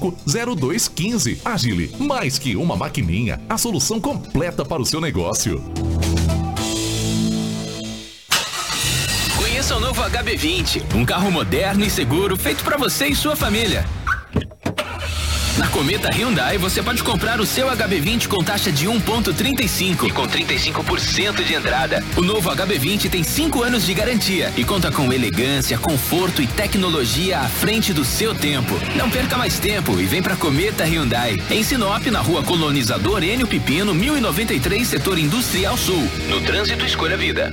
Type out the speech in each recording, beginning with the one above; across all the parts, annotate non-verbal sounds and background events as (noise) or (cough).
350215. Agile, mais que uma maquininha, a solução completa para o seu negócio. Conheça o novo HB20, um carro moderno e seguro feito para você e sua família. Na Cometa Hyundai você pode comprar o seu HB20 com taxa de 1.35 e com 35% de entrada. O novo HB20 tem 5 anos de garantia e conta com elegância, conforto e tecnologia à frente do seu tempo. Não perca mais tempo e vem pra Cometa Hyundai. Em Sinop, na rua Colonizador Enio Pipino, 1093, setor Industrial Sul. No trânsito Escolha Vida.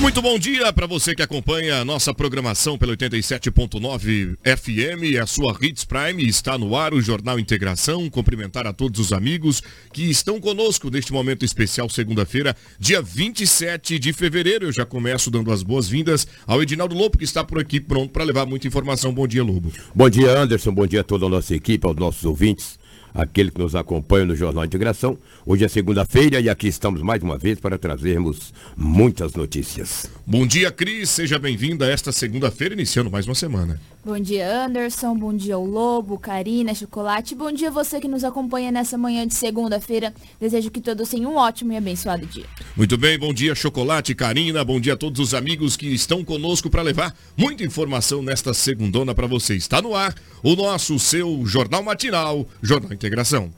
Muito bom dia para você que acompanha a nossa programação pelo 87.9 FM, a sua Hits Prime está no ar, o Jornal Integração. Cumprimentar a todos os amigos que estão conosco neste momento especial, segunda-feira, dia 27 de fevereiro. Eu já começo dando as boas-vindas ao Edinaldo Lobo, que está por aqui pronto para levar muita informação. Bom dia, Lobo. Bom dia, Anderson. Bom dia a toda a nossa equipe, aos nossos ouvintes aquele que nos acompanha no Jornal Integração. Hoje é segunda-feira e aqui estamos mais uma vez para trazermos muitas notícias. Bom dia, Cris. Seja bem-vinda a esta segunda-feira, iniciando mais uma semana. Bom dia, Anderson. Bom dia, o Lobo, Karina, Chocolate. Bom dia você que nos acompanha nessa manhã de segunda-feira. Desejo que todos tenham um ótimo e abençoado dia. Muito bem, bom dia, Chocolate, Karina. Bom dia a todos os amigos que estão conosco para levar muita informação nesta segundona para você. Está no ar o nosso, seu Jornal Matinal, Jornal Integração.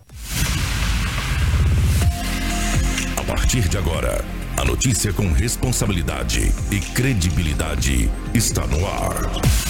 A partir de agora, a notícia com responsabilidade e credibilidade está no ar.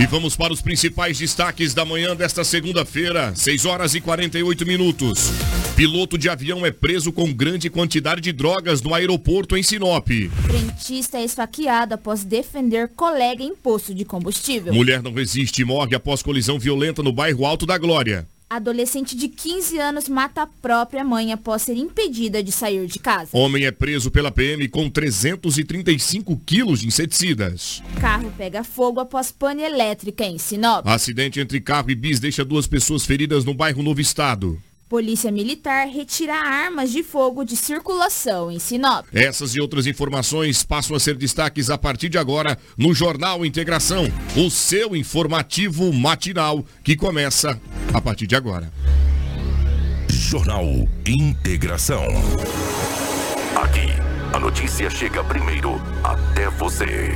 E vamos para os principais destaques da manhã desta segunda-feira, 6 horas e 48 minutos. Piloto de avião é preso com grande quantidade de drogas no aeroporto em Sinop. Frentista é esfaqueado após defender colega em posto de combustível. Mulher não resiste e morre após colisão violenta no bairro Alto da Glória. Adolescente de 15 anos mata a própria mãe após ser impedida de sair de casa. Homem é preso pela PM com 335 quilos de inseticidas. Carro pega fogo após pane elétrica em Sinop. Acidente entre carro e bis deixa duas pessoas feridas no bairro Novo Estado. Polícia Militar retira armas de fogo de circulação em Sinop. Essas e outras informações passam a ser destaques a partir de agora no Jornal Integração, o seu informativo matinal que começa a partir de agora. Jornal Integração. Aqui, a notícia chega primeiro até você.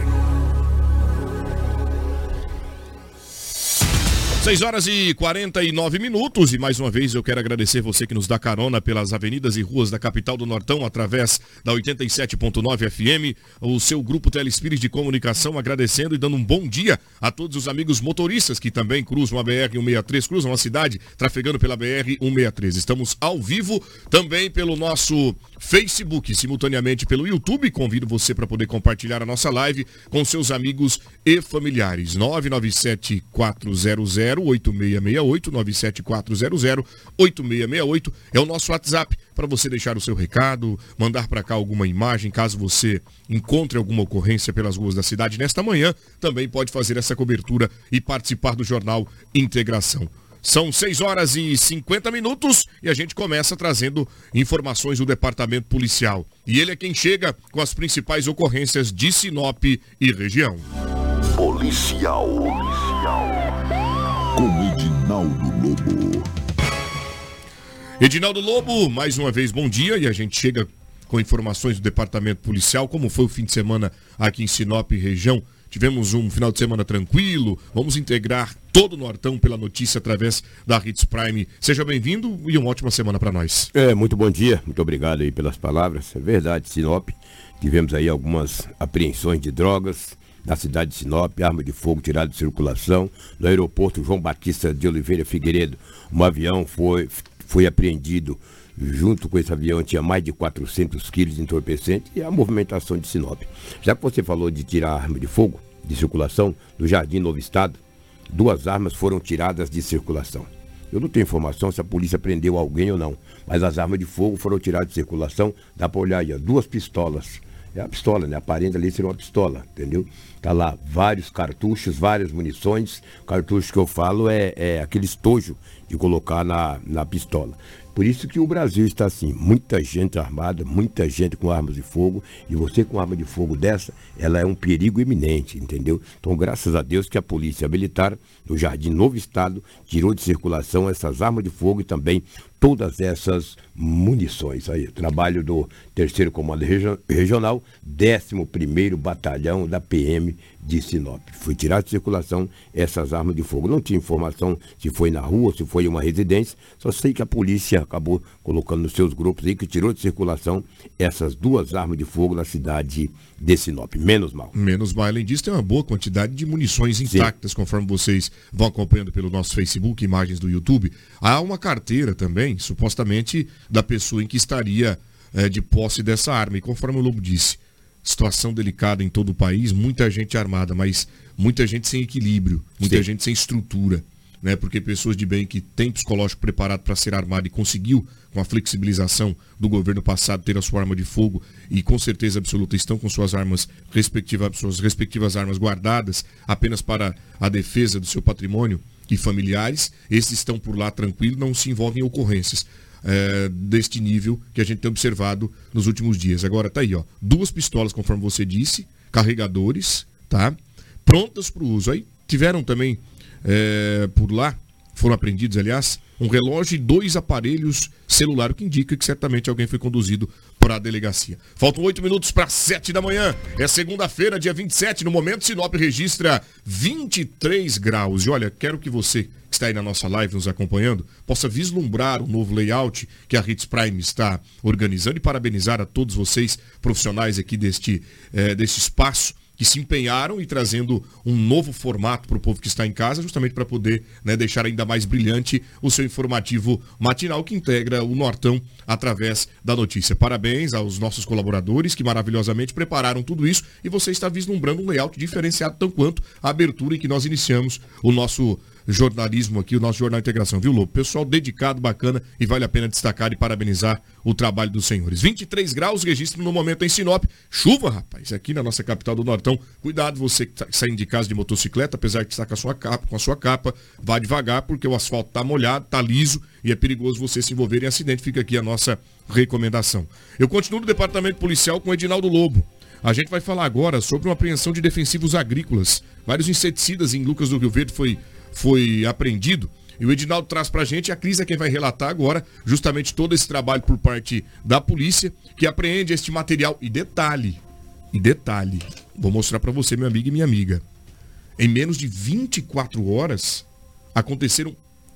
6 horas e 49 minutos e mais uma vez eu quero agradecer você que nos dá carona pelas avenidas e ruas da capital do Nortão através da 87.9 FM, o seu grupo Telespires de comunicação agradecendo e dando um bom dia a todos os amigos motoristas que também cruzam a BR 163, cruzam a cidade trafegando pela BR 163. Estamos ao vivo também pelo nosso Facebook, simultaneamente pelo YouTube. Convido você para poder compartilhar a nossa live com seus amigos e familiares. 997 400 8668 97400 8668 é o nosso WhatsApp para você deixar o seu recado, mandar para cá alguma imagem, caso você encontre alguma ocorrência pelas ruas da cidade nesta manhã, também pode fazer essa cobertura e participar do jornal Integração. São 6 horas e 50 minutos e a gente começa trazendo informações do departamento policial. E ele é quem chega com as principais ocorrências de Sinop e região. Policial. Policial. Com Edinaldo Lobo. Edinaldo Lobo, mais uma vez bom dia e a gente chega com informações do departamento policial, como foi o fim de semana aqui em Sinop região. Tivemos um final de semana tranquilo. Vamos integrar todo o Nortão pela notícia através da Hits Prime. Seja bem-vindo e uma ótima semana para nós. É, muito bom dia. Muito obrigado aí pelas palavras. É verdade, Sinop. Tivemos aí algumas apreensões de drogas na cidade de Sinop, arma de fogo tirada de circulação. No aeroporto João Batista de Oliveira Figueiredo, um avião foi, foi apreendido junto com esse avião tinha mais de 400 quilos de entorpecente e a movimentação de Sinop. Já que você falou de tirar arma de fogo de circulação do Jardim Novo Estado, duas armas foram tiradas de circulação. Eu não tenho informação se a polícia prendeu alguém ou não, mas as armas de fogo foram tiradas de circulação. Dá para olhar aí, duas pistolas. É a pistola, né? Aparenta ali ser uma pistola, entendeu? Tá lá vários cartuchos, várias munições. Cartucho que eu falo é, é aquele estojo de colocar na, na pistola. Por isso que o Brasil está assim, muita gente armada, muita gente com armas de fogo, e você com arma de fogo dessa, ela é um perigo iminente, entendeu? Então, graças a Deus que a Polícia Militar, no Jardim Novo Estado, tirou de circulação essas armas de fogo e também todas essas munições. Aí, trabalho do Terceiro Comando Regional, 11º Batalhão da PM de Sinop. Foi tirado de circulação essas armas de fogo. Não tinha informação se foi na rua, se foi em uma residência, só sei que a polícia acabou colocando nos seus grupos aí que tirou de circulação essas duas armas de fogo na cidade de Sinop. Menos mal. Menos mal. Além disso, tem uma boa quantidade de munições intactas, Sim. conforme vocês vão acompanhando pelo nosso Facebook, imagens do YouTube. Há uma carteira também, supostamente, da pessoa em que estaria é, de posse dessa arma. E conforme o Lobo disse, situação delicada em todo o país, muita gente armada, mas muita gente sem equilíbrio, muita Sim. gente sem estrutura. Né, porque pessoas de bem que têm psicológico preparado para ser armado e conseguiu, com a flexibilização do governo passado, ter a sua arma de fogo e com certeza absoluta estão com suas armas respectivas, suas respectivas armas guardadas apenas para a defesa do seu patrimônio e familiares, esses estão por lá tranquilo, não se envolvem em ocorrências é, deste nível que a gente tem observado nos últimos dias. Agora tá aí, ó, duas pistolas, conforme você disse, carregadores, tá? Prontas para o uso. Aí tiveram também é, por lá, foram apreendidos, aliás, um relógio e dois aparelhos celular, o que indica que certamente alguém foi conduzido para a delegacia. Faltam oito minutos para sete da manhã. É segunda-feira, dia 27. No momento, Sinop registra 23 graus. E olha, quero que você que está aí na nossa live nos acompanhando possa vislumbrar o novo layout que a Hits Prime está organizando e parabenizar a todos vocês, profissionais aqui deste, eh, deste espaço que se empenharam e trazendo um novo formato para o povo que está em casa, justamente para poder né, deixar ainda mais brilhante o seu informativo matinal que integra o Nortão através da notícia. Parabéns aos nossos colaboradores que maravilhosamente prepararam tudo isso e você está vislumbrando um layout diferenciado tão quanto a abertura em que nós iniciamos o nosso jornalismo aqui, o nosso Jornal Integração, viu, Lobo? Pessoal dedicado, bacana e vale a pena destacar e parabenizar o trabalho dos senhores. 23 graus, registro no momento em Sinop. Chuva, rapaz, aqui na nossa capital do Nortão. Cuidado, você que está saindo de casa de motocicleta, apesar que está com a sua capa, com a sua capa, vá devagar, porque o asfalto está molhado, está liso e é perigoso você se envolver em acidente. Fica aqui a nossa recomendação. Eu continuo no departamento policial com Edinaldo Lobo. A gente vai falar agora sobre uma apreensão de defensivos agrícolas. Vários inseticidas em Lucas do Rio Verde foi, foi apreendido. E o Edinaldo traz pra gente, a Cris é quem vai relatar agora, justamente todo esse trabalho por parte da polícia, que apreende este material. E detalhe, e detalhe, vou mostrar para você, meu amigo e minha amiga. Em menos de 24 horas, aconteceram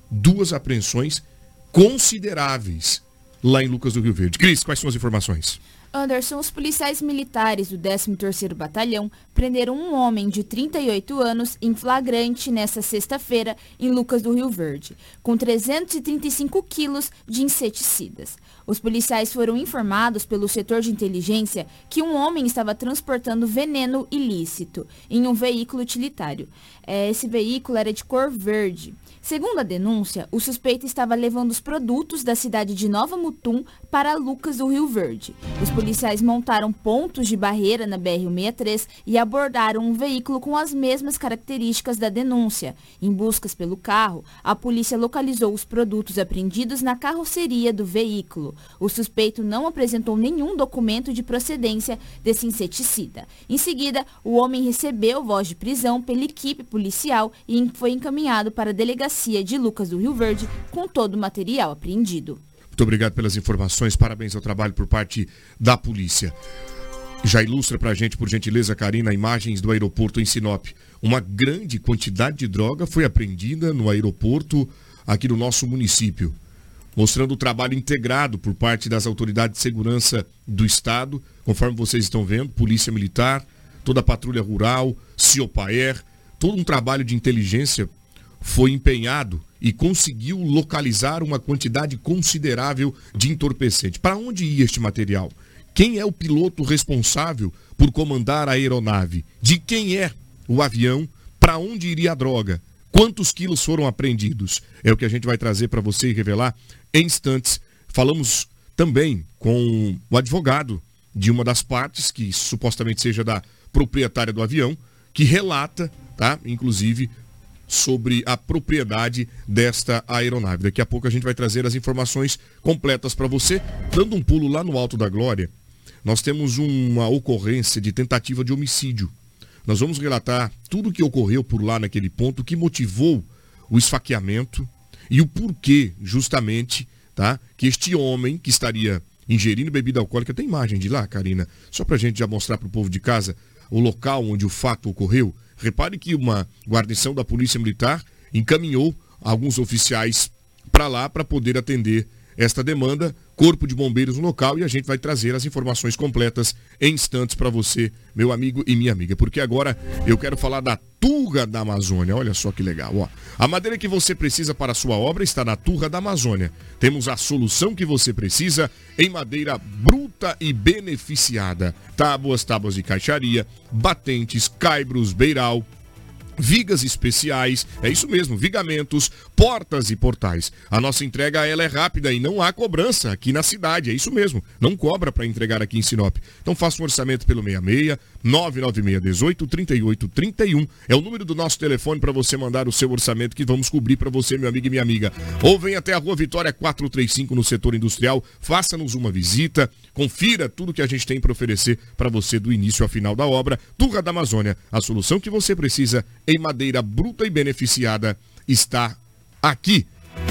duas apreensões consideráveis lá em Lucas do Rio Verde. Cris, quais são as informações? Anderson, os policiais militares do 13º Batalhão prenderam um homem de 38 anos em flagrante nesta sexta-feira em Lucas do Rio Verde, com 335 quilos de inseticidas. Os policiais foram informados pelo setor de inteligência que um homem estava transportando veneno ilícito em um veículo utilitário. É, esse veículo era de cor verde. Segundo a denúncia, o suspeito estava levando os produtos da cidade de Nova Mutum para Lucas do Rio Verde. Os policiais montaram pontos de barreira na BR-163 e abordaram um veículo com as mesmas características da denúncia. Em buscas pelo carro, a polícia localizou os produtos apreendidos na carroceria do veículo. O suspeito não apresentou nenhum documento de procedência desse inseticida. Em seguida, o homem recebeu voz de prisão pela equipe policial e foi encaminhado para a delegacia de Lucas do Rio Verde com todo o material apreendido. Muito obrigado pelas informações, parabéns ao trabalho por parte da polícia. Já ilustra pra gente, por gentileza, Karina, imagens do aeroporto em Sinop. Uma grande quantidade de droga foi apreendida no aeroporto aqui no nosso município, mostrando o trabalho integrado por parte das autoridades de segurança do Estado, conforme vocês estão vendo, Polícia Militar, toda a patrulha rural, Ciopaer, todo um trabalho de inteligência foi empenhado e conseguiu localizar uma quantidade considerável de entorpecente. Para onde ia este material? Quem é o piloto responsável por comandar a aeronave? De quem é o avião? Para onde iria a droga? Quantos quilos foram apreendidos? É o que a gente vai trazer para você e revelar em instantes. Falamos também com o advogado de uma das partes, que supostamente seja da proprietária do avião, que relata, tá? Inclusive, sobre a propriedade desta aeronave. Daqui a pouco a gente vai trazer as informações completas para você. Dando um pulo lá no Alto da Glória, nós temos uma ocorrência de tentativa de homicídio. Nós vamos relatar tudo o que ocorreu por lá naquele ponto, o que motivou o esfaqueamento e o porquê, justamente, tá? Que este homem que estaria ingerindo bebida alcoólica, tem imagem de lá, Karina, só para a gente já mostrar para o povo de casa o local onde o fato ocorreu. Repare que uma guarnição da Polícia Militar encaminhou alguns oficiais para lá para poder atender esta demanda, Corpo de Bombeiros no local e a gente vai trazer as informações completas em instantes para você, meu amigo e minha amiga, porque agora eu quero falar da Turra da Amazônia. Olha só que legal, ó. A madeira que você precisa para a sua obra está na Turra da Amazônia. Temos a solução que você precisa em madeira bruta e beneficiada. Tábuas, tábuas de caixaria, batentes, caibros, beiral, vigas especiais, é isso mesmo, vigamentos, portas e portais. A nossa entrega ela é rápida e não há cobrança aqui na cidade, é isso mesmo. Não cobra para entregar aqui em Sinop. Então faça um orçamento pelo 66 996 18 38 31. É o número do nosso telefone para você mandar o seu orçamento que vamos cobrir para você, meu amigo e minha amiga. Ou vem até a Rua Vitória 435 no setor industrial, faça-nos uma visita, confira tudo que a gente tem para oferecer para você do início ao final da obra. Turra da Amazônia, a solução que você precisa em madeira bruta e beneficiada está aqui.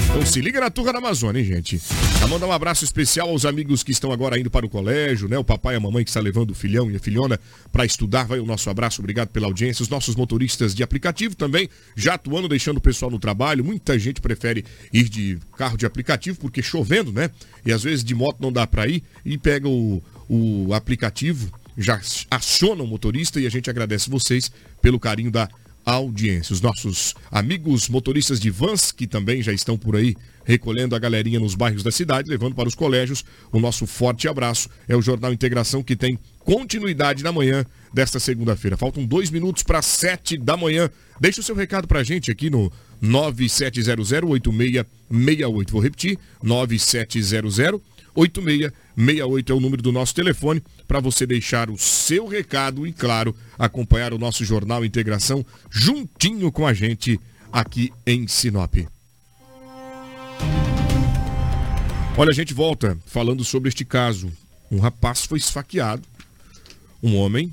Então se liga na Turra da Amazônia, hein, gente? Pra mandar um abraço especial aos amigos que estão agora indo para o colégio, né? O papai e a mamãe que está levando o filhão e a filhona para estudar. Vai o nosso abraço, obrigado pela audiência. Os nossos motoristas de aplicativo também, já atuando, deixando o pessoal no trabalho. Muita gente prefere ir de carro de aplicativo, porque chovendo, né? E às vezes de moto não dá para ir e pega o, o aplicativo, já aciona o motorista e a gente agradece vocês pelo carinho da audiência. Os nossos amigos motoristas de vans, que também já estão por aí recolhendo a galerinha nos bairros da cidade, levando para os colégios, o nosso forte abraço. É o Jornal Integração que tem continuidade na manhã desta segunda-feira. Faltam dois minutos para sete da manhã. Deixe o seu recado para a gente aqui no 97008668. Vou repetir, 9700 8668 é o número do nosso telefone para você deixar o seu recado e, claro, acompanhar o nosso Jornal Integração juntinho com a gente aqui em Sinop. Olha, a gente volta falando sobre este caso. Um rapaz foi esfaqueado, um homem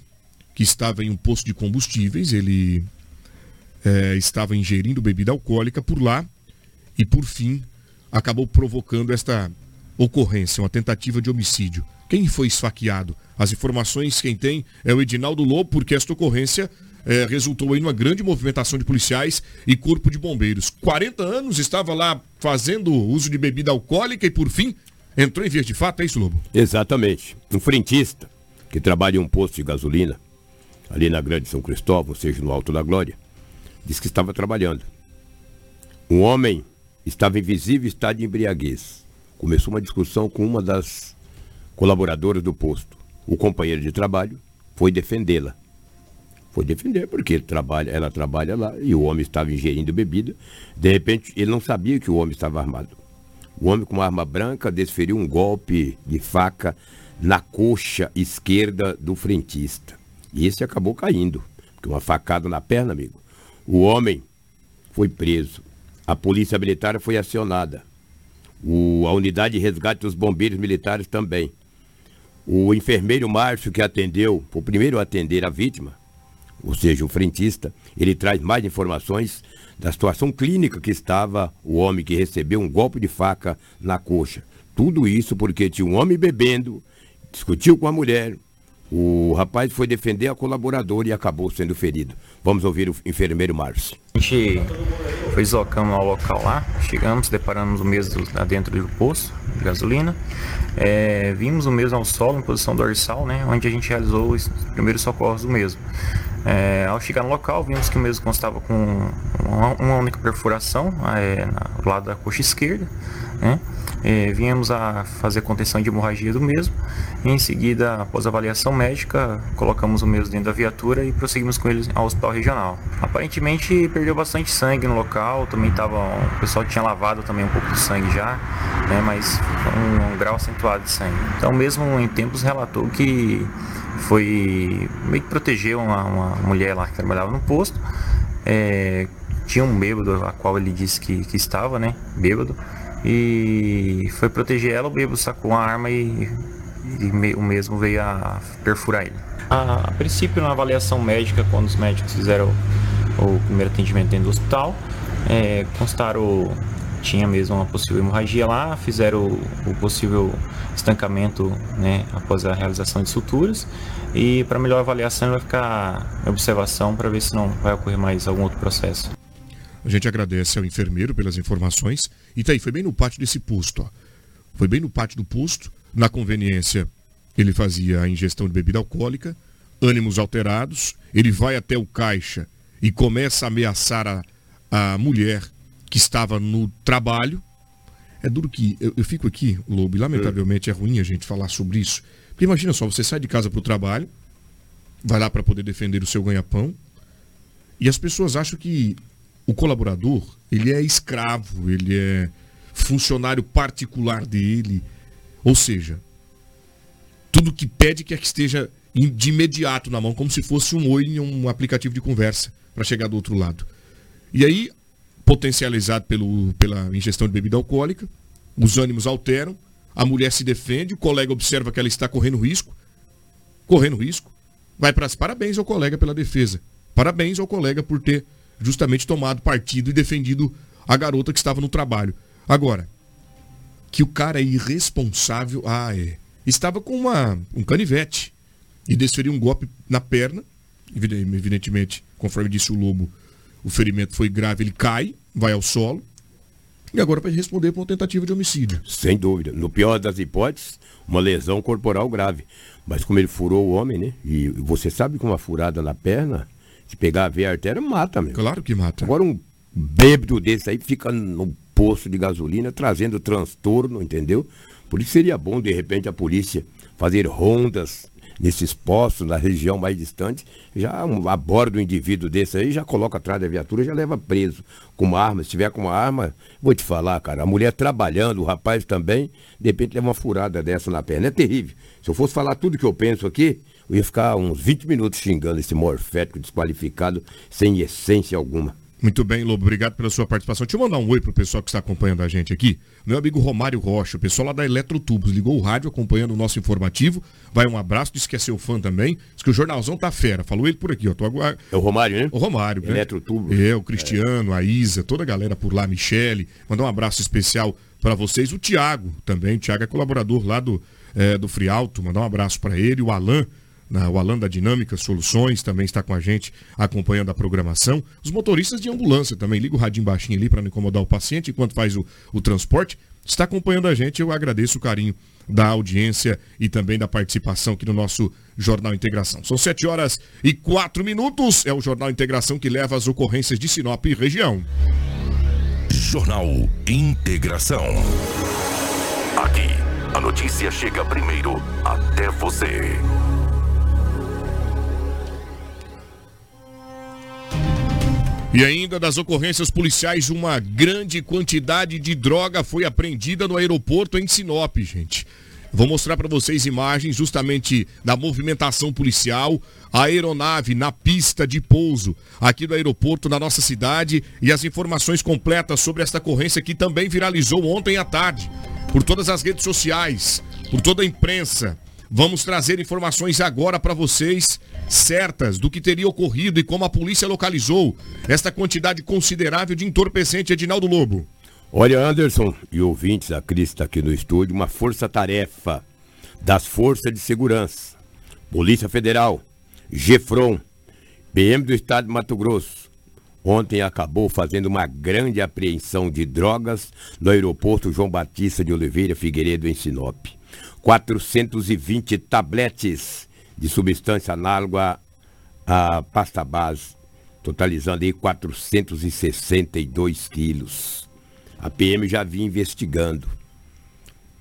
que estava em um posto de combustíveis, ele é, estava ingerindo bebida alcoólica por lá e, por fim, acabou provocando esta ocorrência, uma tentativa de homicídio. Quem foi esfaqueado? As informações quem tem é o Edinaldo Lobo, porque esta ocorrência é, resultou em uma grande movimentação de policiais e corpo de bombeiros. 40 anos estava lá fazendo uso de bebida alcoólica e por fim entrou em vias de fato, é isso, Lobo? Exatamente. Um frentista que trabalha em um posto de gasolina ali na Grande São Cristóvão, ou seja, no Alto da Glória, disse que estava trabalhando. Um homem estava em visível estado de embriaguez começou uma discussão com uma das colaboradoras do posto. O companheiro de trabalho foi defendê-la. Foi defender porque trabalha, ela trabalha lá e o homem estava ingerindo bebida. De repente, ele não sabia que o homem estava armado. O homem com uma arma branca desferiu um golpe de faca na coxa esquerda do frentista. E esse acabou caindo, porque uma facada na perna, amigo. O homem foi preso. A polícia militar foi acionada. O, a unidade de resgate dos bombeiros militares também. O enfermeiro Márcio, que atendeu, o primeiro a atender a vítima, ou seja, o frentista, ele traz mais informações da situação clínica que estava o homem que recebeu um golpe de faca na coxa. Tudo isso porque tinha um homem bebendo, discutiu com a mulher, o rapaz foi defender a colaboradora e acabou sendo ferido. Vamos ouvir o enfermeiro Márcio. A gente foi deslocando ao local lá, chegamos, deparamos o mesmo dentro do poço de gasolina. É, vimos o mesmo ao solo, em posição dorsal, né, onde a gente realizou os primeiros socorros do mesmo. É, ao chegar no local, vimos que o mesmo constava com uma, uma única perfuração é, no lado da coxa esquerda. Né? É, viemos a fazer contenção de hemorragia do mesmo. Em seguida, após avaliação médica, colocamos o mesmo dentro da viatura e prosseguimos com ele ao hospital regional. Aparentemente perdeu bastante sangue no local, também estava o pessoal tinha lavado também um pouco de sangue já, né, mas um, um grau acentuado de sangue. Então, mesmo em tempos relatou que foi meio que proteger uma, uma mulher lá que trabalhava no posto. É, tinha um bêbado, a qual ele disse que, que estava, né? Bêbado e foi proteger ela, o bêbado sacou a arma e, e me, o mesmo veio a perfurar ele. A, a, princípio, na avaliação médica, quando os médicos fizeram o, o primeiro atendimento dentro do hospital, é, constaram tinha mesmo uma possível hemorragia lá, fizeram o, o possível estancamento né, após a realização de suturas e para melhor avaliação vai ficar observação para ver se não vai ocorrer mais algum outro processo. A gente agradece ao enfermeiro pelas informações. E tá aí, foi bem no pátio desse posto, ó. Foi bem no pátio do posto, na conveniência, ele fazia a ingestão de bebida alcoólica, ânimos alterados, ele vai até o caixa e começa a ameaçar a, a mulher que estava no trabalho. É duro que eu, eu fico aqui, Lobo, e lamentavelmente é ruim a gente falar sobre isso. Porque imagina só, você sai de casa para o trabalho, vai lá para poder defender o seu ganha-pão, e as pessoas acham que o colaborador, ele é escravo, ele é funcionário particular dele. Ou seja, tudo que pede que esteja de imediato na mão, como se fosse um oi em um aplicativo de conversa para chegar do outro lado. E aí, potencializado pelo, pela ingestão de bebida alcoólica, os ânimos alteram, a mulher se defende, o colega observa que ela está correndo risco, correndo risco, vai para as parabéns ao colega pela defesa. Parabéns ao colega por ter justamente tomado partido e defendido a garota que estava no trabalho. Agora, que o cara é irresponsável, ah, é. Estava com uma, um canivete e desferiu um golpe na perna, evidentemente, conforme disse o Lobo, o ferimento foi grave, ele cai, vai ao solo, e agora vai responder por uma tentativa de homicídio. Sem dúvida. No pior das hipóteses, uma lesão corporal grave. Mas como ele furou o homem, né? E você sabe que uma furada na perna Se pegar a veia artéria, mata, meu. Claro que mata. Agora um bêbado desse aí fica no posto de gasolina trazendo transtorno, entendeu? Por isso seria bom, de repente, a polícia fazer rondas nesses postos, na região mais distante, já um, aborda um indivíduo desse aí, já coloca atrás da viatura, já leva preso com uma arma. Se tiver com uma arma, vou te falar, cara, a mulher trabalhando, o rapaz também, de repente leva uma furada dessa na perna. É terrível. Se eu fosse falar tudo que eu penso aqui, eu ia ficar uns 20 minutos xingando esse morfético desqualificado, sem essência alguma. Muito bem, Lobo, obrigado pela sua participação. Deixa eu mandar um oi pro pessoal que está acompanhando a gente aqui. Meu amigo Romário Rocha, o pessoal lá da Eletrotubos, ligou o rádio acompanhando o nosso informativo. Vai um abraço, disse que é seu fã também. Diz que o jornalzão tá fera. Falou ele por aqui, ó. Tô agu... É o Romário, né? O Romário, né? Eletrotubos. É, o Cristiano, é. a Isa, toda a galera por lá, Michele. Mandar um abraço especial para vocês. O Tiago também. O Tiago é colaborador lá do, é, do Frialto. Mandar um abraço para ele. O Alan na, o Alan da Dinâmica Soluções também está com a gente acompanhando a programação. Os motoristas de ambulância também, liga o radinho baixinho ali para não incomodar o paciente enquanto faz o, o transporte. Está acompanhando a gente, eu agradeço o carinho da audiência e também da participação aqui no nosso Jornal Integração. São 7 horas e 4 minutos. É o Jornal Integração que leva as ocorrências de Sinop e região. Jornal Integração. Aqui, a notícia chega primeiro até você. E ainda das ocorrências policiais, uma grande quantidade de droga foi apreendida no aeroporto em Sinop, gente. Vou mostrar para vocês imagens justamente da movimentação policial, a aeronave na pista de pouso aqui do aeroporto na nossa cidade e as informações completas sobre esta ocorrência que também viralizou ontem à tarde por todas as redes sociais, por toda a imprensa. Vamos trazer informações agora para vocês certas do que teria ocorrido e como a polícia localizou esta quantidade considerável de entorpecente Edinaldo Lobo. Olha, Anderson e ouvintes, a Cris está aqui no estúdio, uma força-tarefa das forças de segurança, Polícia Federal, GEFRON, PM do Estado de Mato Grosso, ontem acabou fazendo uma grande apreensão de drogas no aeroporto João Batista de Oliveira Figueiredo, em Sinop. 420 tabletes de substância análoga à pasta base, totalizando aí 462 quilos. A PM já vinha investigando.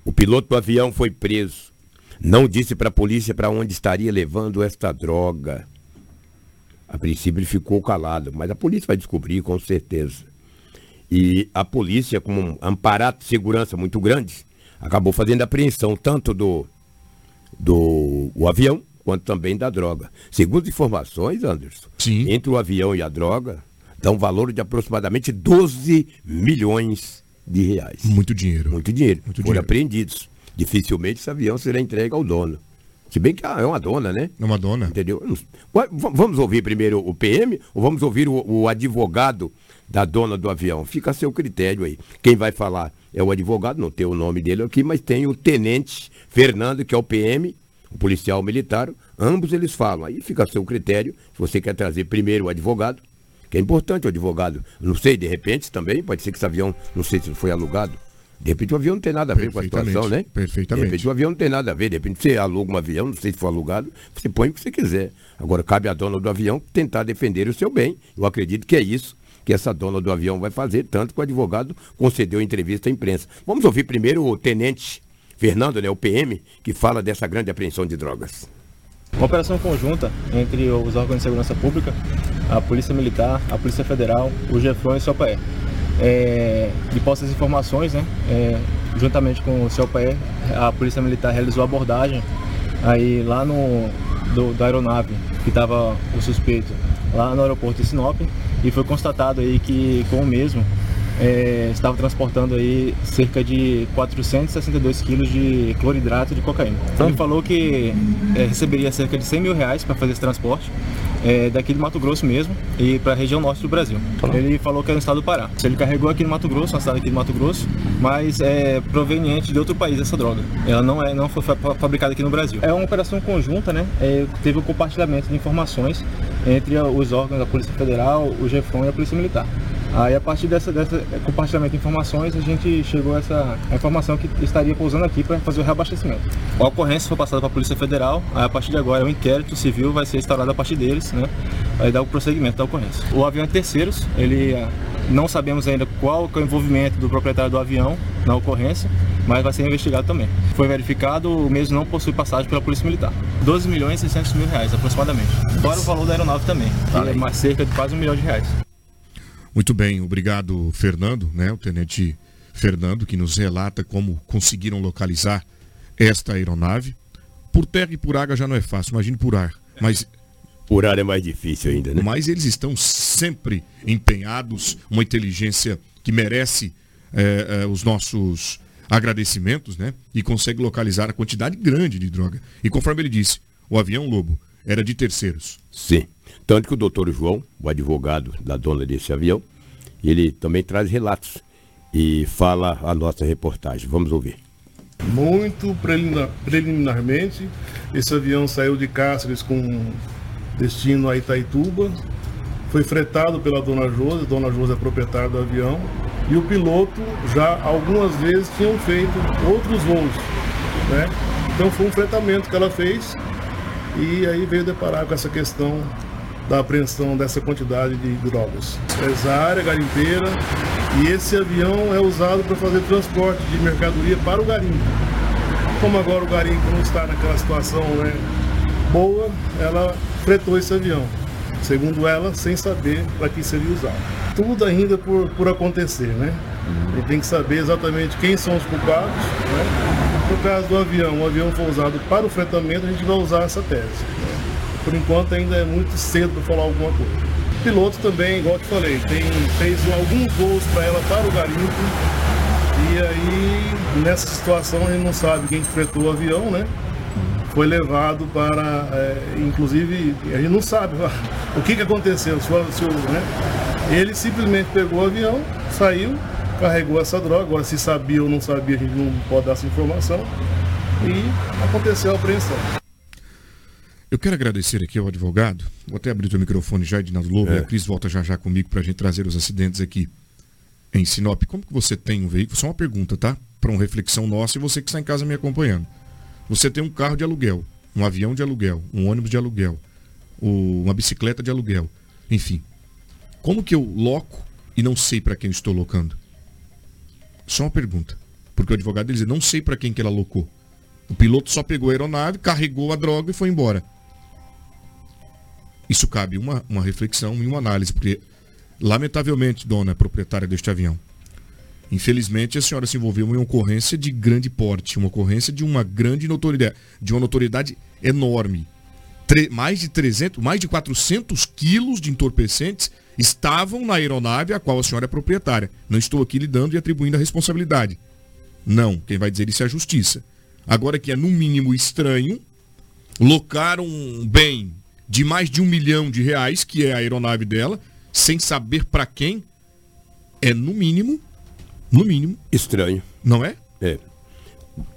O piloto do avião foi preso. Não disse para a polícia para onde estaria levando esta droga. A princípio ele ficou calado, mas a polícia vai descobrir com certeza. E a polícia, com um amparato de segurança muito grande, acabou fazendo apreensão tanto do, do o avião quanto também da droga. Segundo informações, Anderson, Sim. entre o avião e a droga, dá um valor de aproximadamente 12 milhões de reais. Muito dinheiro. Muito dinheiro. Muito Foram dinheiro. apreendidos. Dificilmente esse avião será entregue ao dono. Se bem que é uma dona, né? É uma dona. Entendeu? Vamos ouvir primeiro o PM ou vamos ouvir o, o advogado da dona do avião? Fica a seu critério aí. Quem vai falar é o advogado, não tem o nome dele aqui, mas tem o tenente Fernando, que é o PM, o policial militar. Ambos eles falam. Aí fica a seu critério. Se você quer trazer primeiro o advogado, que é importante o advogado. Não sei, de repente também, pode ser que esse avião, não sei se foi alugado. De repente o avião não tem nada a ver com a situação, né? Perfeitamente. De repente o avião não tem nada a ver. De repente você aluga um avião, não sei se for alugado, você põe o que você quiser. Agora cabe à dona do avião tentar defender o seu bem. Eu acredito que é isso que essa dona do avião vai fazer, tanto que o advogado concedeu entrevista à imprensa. Vamos ouvir primeiro o tenente Fernando, né, o PM, que fala dessa grande apreensão de drogas. Uma operação conjunta entre os órgãos de segurança pública, a Polícia Militar, a Polícia Federal, o GEFRON e o COPAE. É, de possas informações, né, é, juntamente com o COPAE, a Polícia Militar realizou a abordagem aí lá no do, da aeronave que estava o suspeito lá no aeroporto de Sinop e foi constatado aí que com o mesmo é, estava transportando aí cerca de 462 quilos de cloridrato de cocaína. Então, ele falou que é, receberia cerca de 100 mil reais para fazer esse transporte é, daqui do Mato Grosso mesmo e para a região norte do Brasil. Ele falou que era no estado do Pará. Ele carregou aqui no Mato Grosso, uma cidade aqui do Mato Grosso, mas é proveniente de outro país essa droga. Ela não é, não foi fabricada aqui no Brasil. É uma operação conjunta, né? É, teve o um compartilhamento de informações entre os órgãos da Polícia Federal, o GEFON e a Polícia Militar. Aí a partir dessa, dessa compartilhamento de informações, a gente chegou a essa a informação que estaria pousando aqui para fazer o reabastecimento. A ocorrência foi passada para a Polícia Federal, aí a partir de agora o inquérito civil vai ser instaurado a partir deles, né? Vai dar o prosseguimento da ocorrência. O avião é terceiros, ele ah, não sabemos ainda qual é o envolvimento do proprietário do avião na ocorrência, mas vai ser investigado também. Foi verificado, o mesmo não possui passagem pela Polícia Militar. 12 milhões e 600 mil reais aproximadamente. Fora o valor da aeronave também, que é mais cerca de quase um milhão de reais. Muito bem, obrigado, Fernando, né? O tenente Fernando, que nos relata como conseguiram localizar esta aeronave. Por terra e por água já não é fácil, imagine por ar. Mas por ar é mais difícil ainda, né? Mas eles estão sempre empenhados, uma inteligência que merece é, é, os nossos agradecimentos, né? E consegue localizar a quantidade grande de droga. E conforme ele disse, o avião Lobo era de terceiros. Sim. Tanto que o doutor João, o advogado da dona desse avião, ele também traz relatos e fala a nossa reportagem. Vamos ouvir. Muito preliminar, preliminarmente, esse avião saiu de Cáceres com destino a Itaituba, foi fretado pela dona Josi, dona Josi é proprietária do avião, e o piloto já algumas vezes tinham feito outros voos. Né? Então foi um fretamento que ela fez e aí veio deparar com essa questão da apreensão dessa quantidade de drogas. Empresária, garimpeira, e esse avião é usado para fazer transporte de mercadoria para o garimpo. Como agora o garimpo não está naquela situação né, boa, ela fretou esse avião. Segundo ela, sem saber para que seria usado. Tudo ainda por, por acontecer, né? A gente tem que saber exatamente quem são os culpados. Né? No caso do avião, o avião foi usado para o fretamento, a gente vai usar essa tese. Por enquanto ainda é muito cedo para falar alguma coisa. O piloto também, igual te falei, tem, fez alguns voos para ela para o garimpo. E aí, nessa situação, a gente não sabe quem fretou o avião, né? Foi levado para. É, inclusive, a gente não sabe (laughs) o que, que aconteceu. Se, se, né? Ele simplesmente pegou o avião, saiu, carregou essa droga. Agora, se sabia ou não sabia, a gente não pode dar essa informação. E aconteceu a apreensão. Eu quero agradecer aqui ao advogado. Vou até abrir o microfone já, Edinaldo Lobo, é. e a Cris volta já já comigo para a gente trazer os acidentes aqui em Sinop. Como que você tem um veículo? Só uma pergunta, tá? Para uma reflexão nossa e você que está em casa me acompanhando. Você tem um carro de aluguel, um avião de aluguel, um ônibus de aluguel, uma bicicleta de aluguel, enfim. Como que eu loco e não sei para quem estou locando? Só uma pergunta. Porque o advogado diz, não sei para quem que ela locou. O piloto só pegou a aeronave, carregou a droga e foi embora. Isso cabe uma, uma reflexão e uma análise, porque, lamentavelmente, dona proprietária deste avião, infelizmente a senhora se envolveu em uma ocorrência de grande porte, uma ocorrência de uma grande notoriedade, de uma notoriedade enorme. Tre mais de 300, mais de 400 quilos de entorpecentes estavam na aeronave a qual a senhora é proprietária. Não estou aqui lhe dando e atribuindo a responsabilidade. Não, quem vai dizer isso é a justiça. Agora que é no mínimo estranho, locar um bem de mais de um milhão de reais, que é a aeronave dela, sem saber para quem, é no mínimo, no mínimo. Estranho. Não é? É.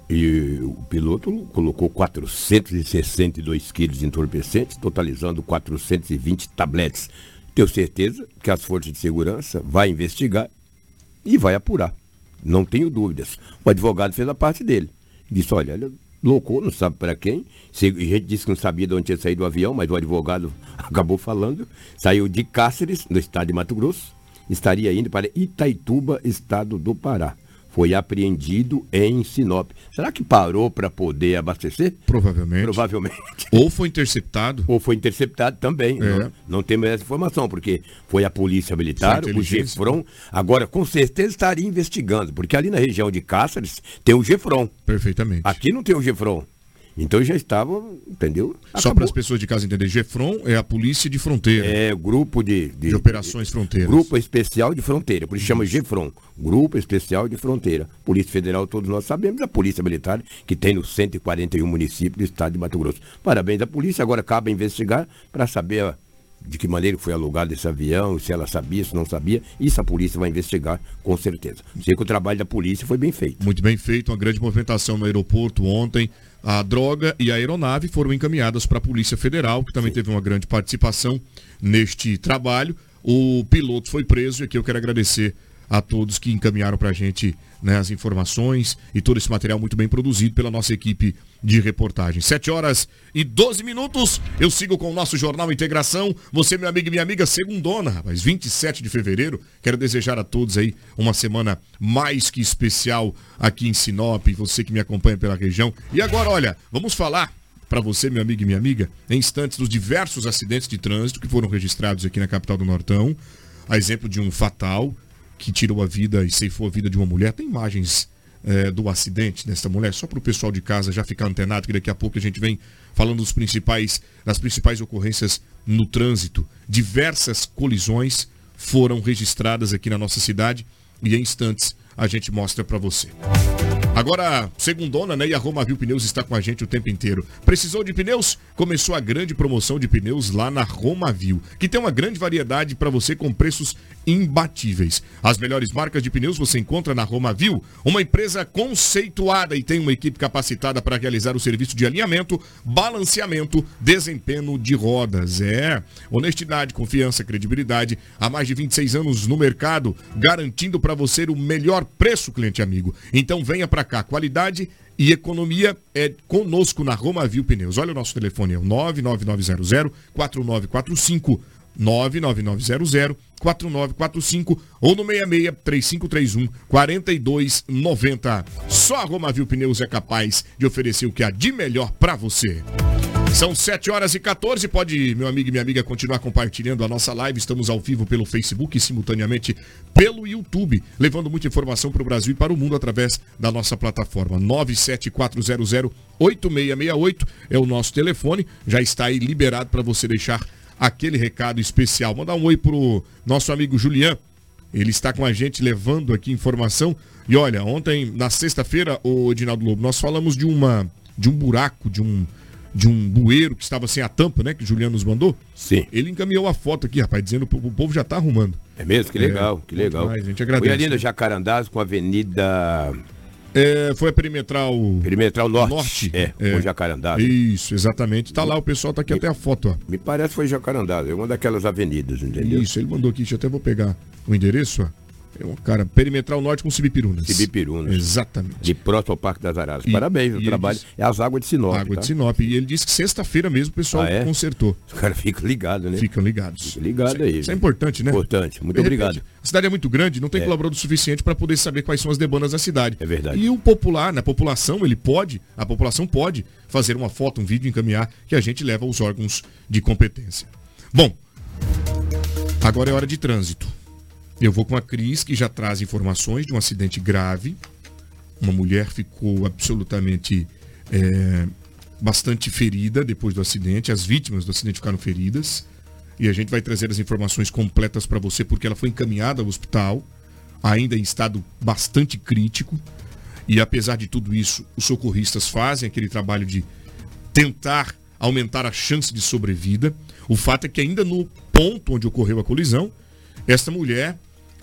E o piloto colocou 462 quilos de entorpecentes, totalizando 420 tabletes. Tenho certeza que as forças de segurança vai investigar e vai apurar. Não tenho dúvidas. O advogado fez a parte dele. Disse, olha, loucou, não sabe para quem. A gente disse que não sabia de onde tinha saído o avião, mas o advogado (laughs) acabou falando. Saiu de Cáceres, no estado de Mato Grosso, estaria indo para Itaituba, estado do Pará foi apreendido em Sinop. Será que parou para poder abastecer? Provavelmente. Provavelmente. Ou foi interceptado. Ou foi interceptado também. É. Não, não, temos essa informação, porque foi a Polícia Militar, o Gefron. Agora, com certeza estaria investigando, porque ali na região de Cáceres tem o Gefron. Perfeitamente. Aqui não tem o Gefron. Então já estava, entendeu? Acabou. Só para as pessoas de casa entenderem, GEFRON é a polícia de fronteira. É, grupo de... De, de operações fronteiras. Grupo especial de fronteira, por isso chama GEFRON. Grupo especial de fronteira. Polícia Federal, todos nós sabemos, a Polícia Militar, que tem nos 141 municípios do estado de Mato Grosso. Parabéns à polícia, agora cabe investigar para saber de que maneira foi alugado esse avião, se ela sabia, se não sabia. Isso a polícia vai investigar, com certeza. Sei que o trabalho da polícia foi bem feito. Muito bem feito, uma grande movimentação no aeroporto ontem. A droga e a aeronave foram encaminhadas para a Polícia Federal, que também teve uma grande participação neste trabalho. o piloto foi preso e aqui eu quero agradecer a todos que encaminharam para a gente né, as informações e todo esse material muito bem produzido pela nossa equipe de reportagem. 7 horas e 12 minutos, eu sigo com o nosso Jornal Integração. Você, meu amigo e minha amiga, segundona, rapaz, 27 de fevereiro. Quero desejar a todos aí uma semana mais que especial aqui em Sinop, você que me acompanha pela região. E agora, olha, vamos falar para você, meu amigo e minha amiga, em instantes dos diversos acidentes de trânsito que foram registrados aqui na capital do Nortão. A exemplo de um fatal que tirou a vida e ceifou a vida de uma mulher. Tem imagens é, do acidente dessa mulher, só para o pessoal de casa já ficar antenado, que daqui a pouco a gente vem falando dos principais, das principais ocorrências no trânsito. Diversas colisões foram registradas aqui na nossa cidade e em instantes a gente mostra para você. Agora, segundona, né? E a Romavil Pneus está com a gente o tempo inteiro. Precisou de pneus? Começou a grande promoção de pneus lá na Romavil, que tem uma grande variedade para você com preços imbatíveis. As melhores marcas de pneus você encontra na Romavil, uma empresa conceituada e tem uma equipe capacitada para realizar o serviço de alinhamento, balanceamento, desempenho de rodas. É, honestidade, confiança, credibilidade. Há mais de 26 anos no mercado, garantindo para você o melhor preço, cliente amigo. Então venha para cá, qualidade e economia é conosco na Romavil Pneus. Olha o nosso telefone, é o 99900 4945 99900 4945 ou no 66 3531 4290. Só a Romavil Pneus é capaz de oferecer o que há de melhor para você. São 7 horas e 14. Pode, meu amigo e minha amiga, continuar compartilhando a nossa live. Estamos ao vivo pelo Facebook e simultaneamente pelo YouTube, levando muita informação para o Brasil e para o mundo através da nossa plataforma. 974008668 é o nosso telefone. Já está aí liberado para você deixar aquele recado especial. Mandar um oi pro nosso amigo Julian. Ele está com a gente levando aqui informação. E olha, ontem, na sexta-feira, o Edinaldo Lobo, nós falamos de uma de um buraco, de um de um bueiro que estava sem a tampa, né? Que o Juliano nos mandou. Sim. Ele encaminhou a foto aqui, rapaz, dizendo que o povo já está arrumando. É mesmo? Que legal, é, que legal. Mais, a gente agradece. Foi ali no Jacarandás com a Avenida é, foi a perimetral. Perimetral Norte. Norte. É, é. foi Jacarandá. Isso, exatamente. Tá lá, o pessoal tá aqui me, até a foto, ó. Me parece que foi Jacarandá, é uma daquelas avenidas, entendeu? Isso, ele mandou aqui, deixa eu até vou pegar o endereço, ó. É um cara, perimetral norte com Cibipirunas. Cibipirunas. Exatamente. De próximo ao Parque das Araras. E, Parabéns, o trabalho. Disse, é as águas de Sinop. Água tá? de Sinop. E ele disse que sexta-feira mesmo o pessoal ah, é? consertou. Os caras ficam ligados, né? Ficam ligados. Fica ligado aí. Isso é importante, né? Importante. Muito obrigado. Repente, a cidade é muito grande, não tem é. colaborador suficiente para poder saber quais são as demandas da cidade. É verdade. E o popular, né? A população, ele pode, a população pode fazer uma foto, um vídeo, encaminhar, que a gente leva aos órgãos de competência. Bom, agora é hora de trânsito. Eu vou com a Cris, que já traz informações de um acidente grave. Uma mulher ficou absolutamente é, bastante ferida depois do acidente. As vítimas do acidente ficaram feridas. E a gente vai trazer as informações completas para você, porque ela foi encaminhada ao hospital, ainda em estado bastante crítico. E apesar de tudo isso, os socorristas fazem aquele trabalho de tentar aumentar a chance de sobrevida. O fato é que ainda no ponto onde ocorreu a colisão, esta mulher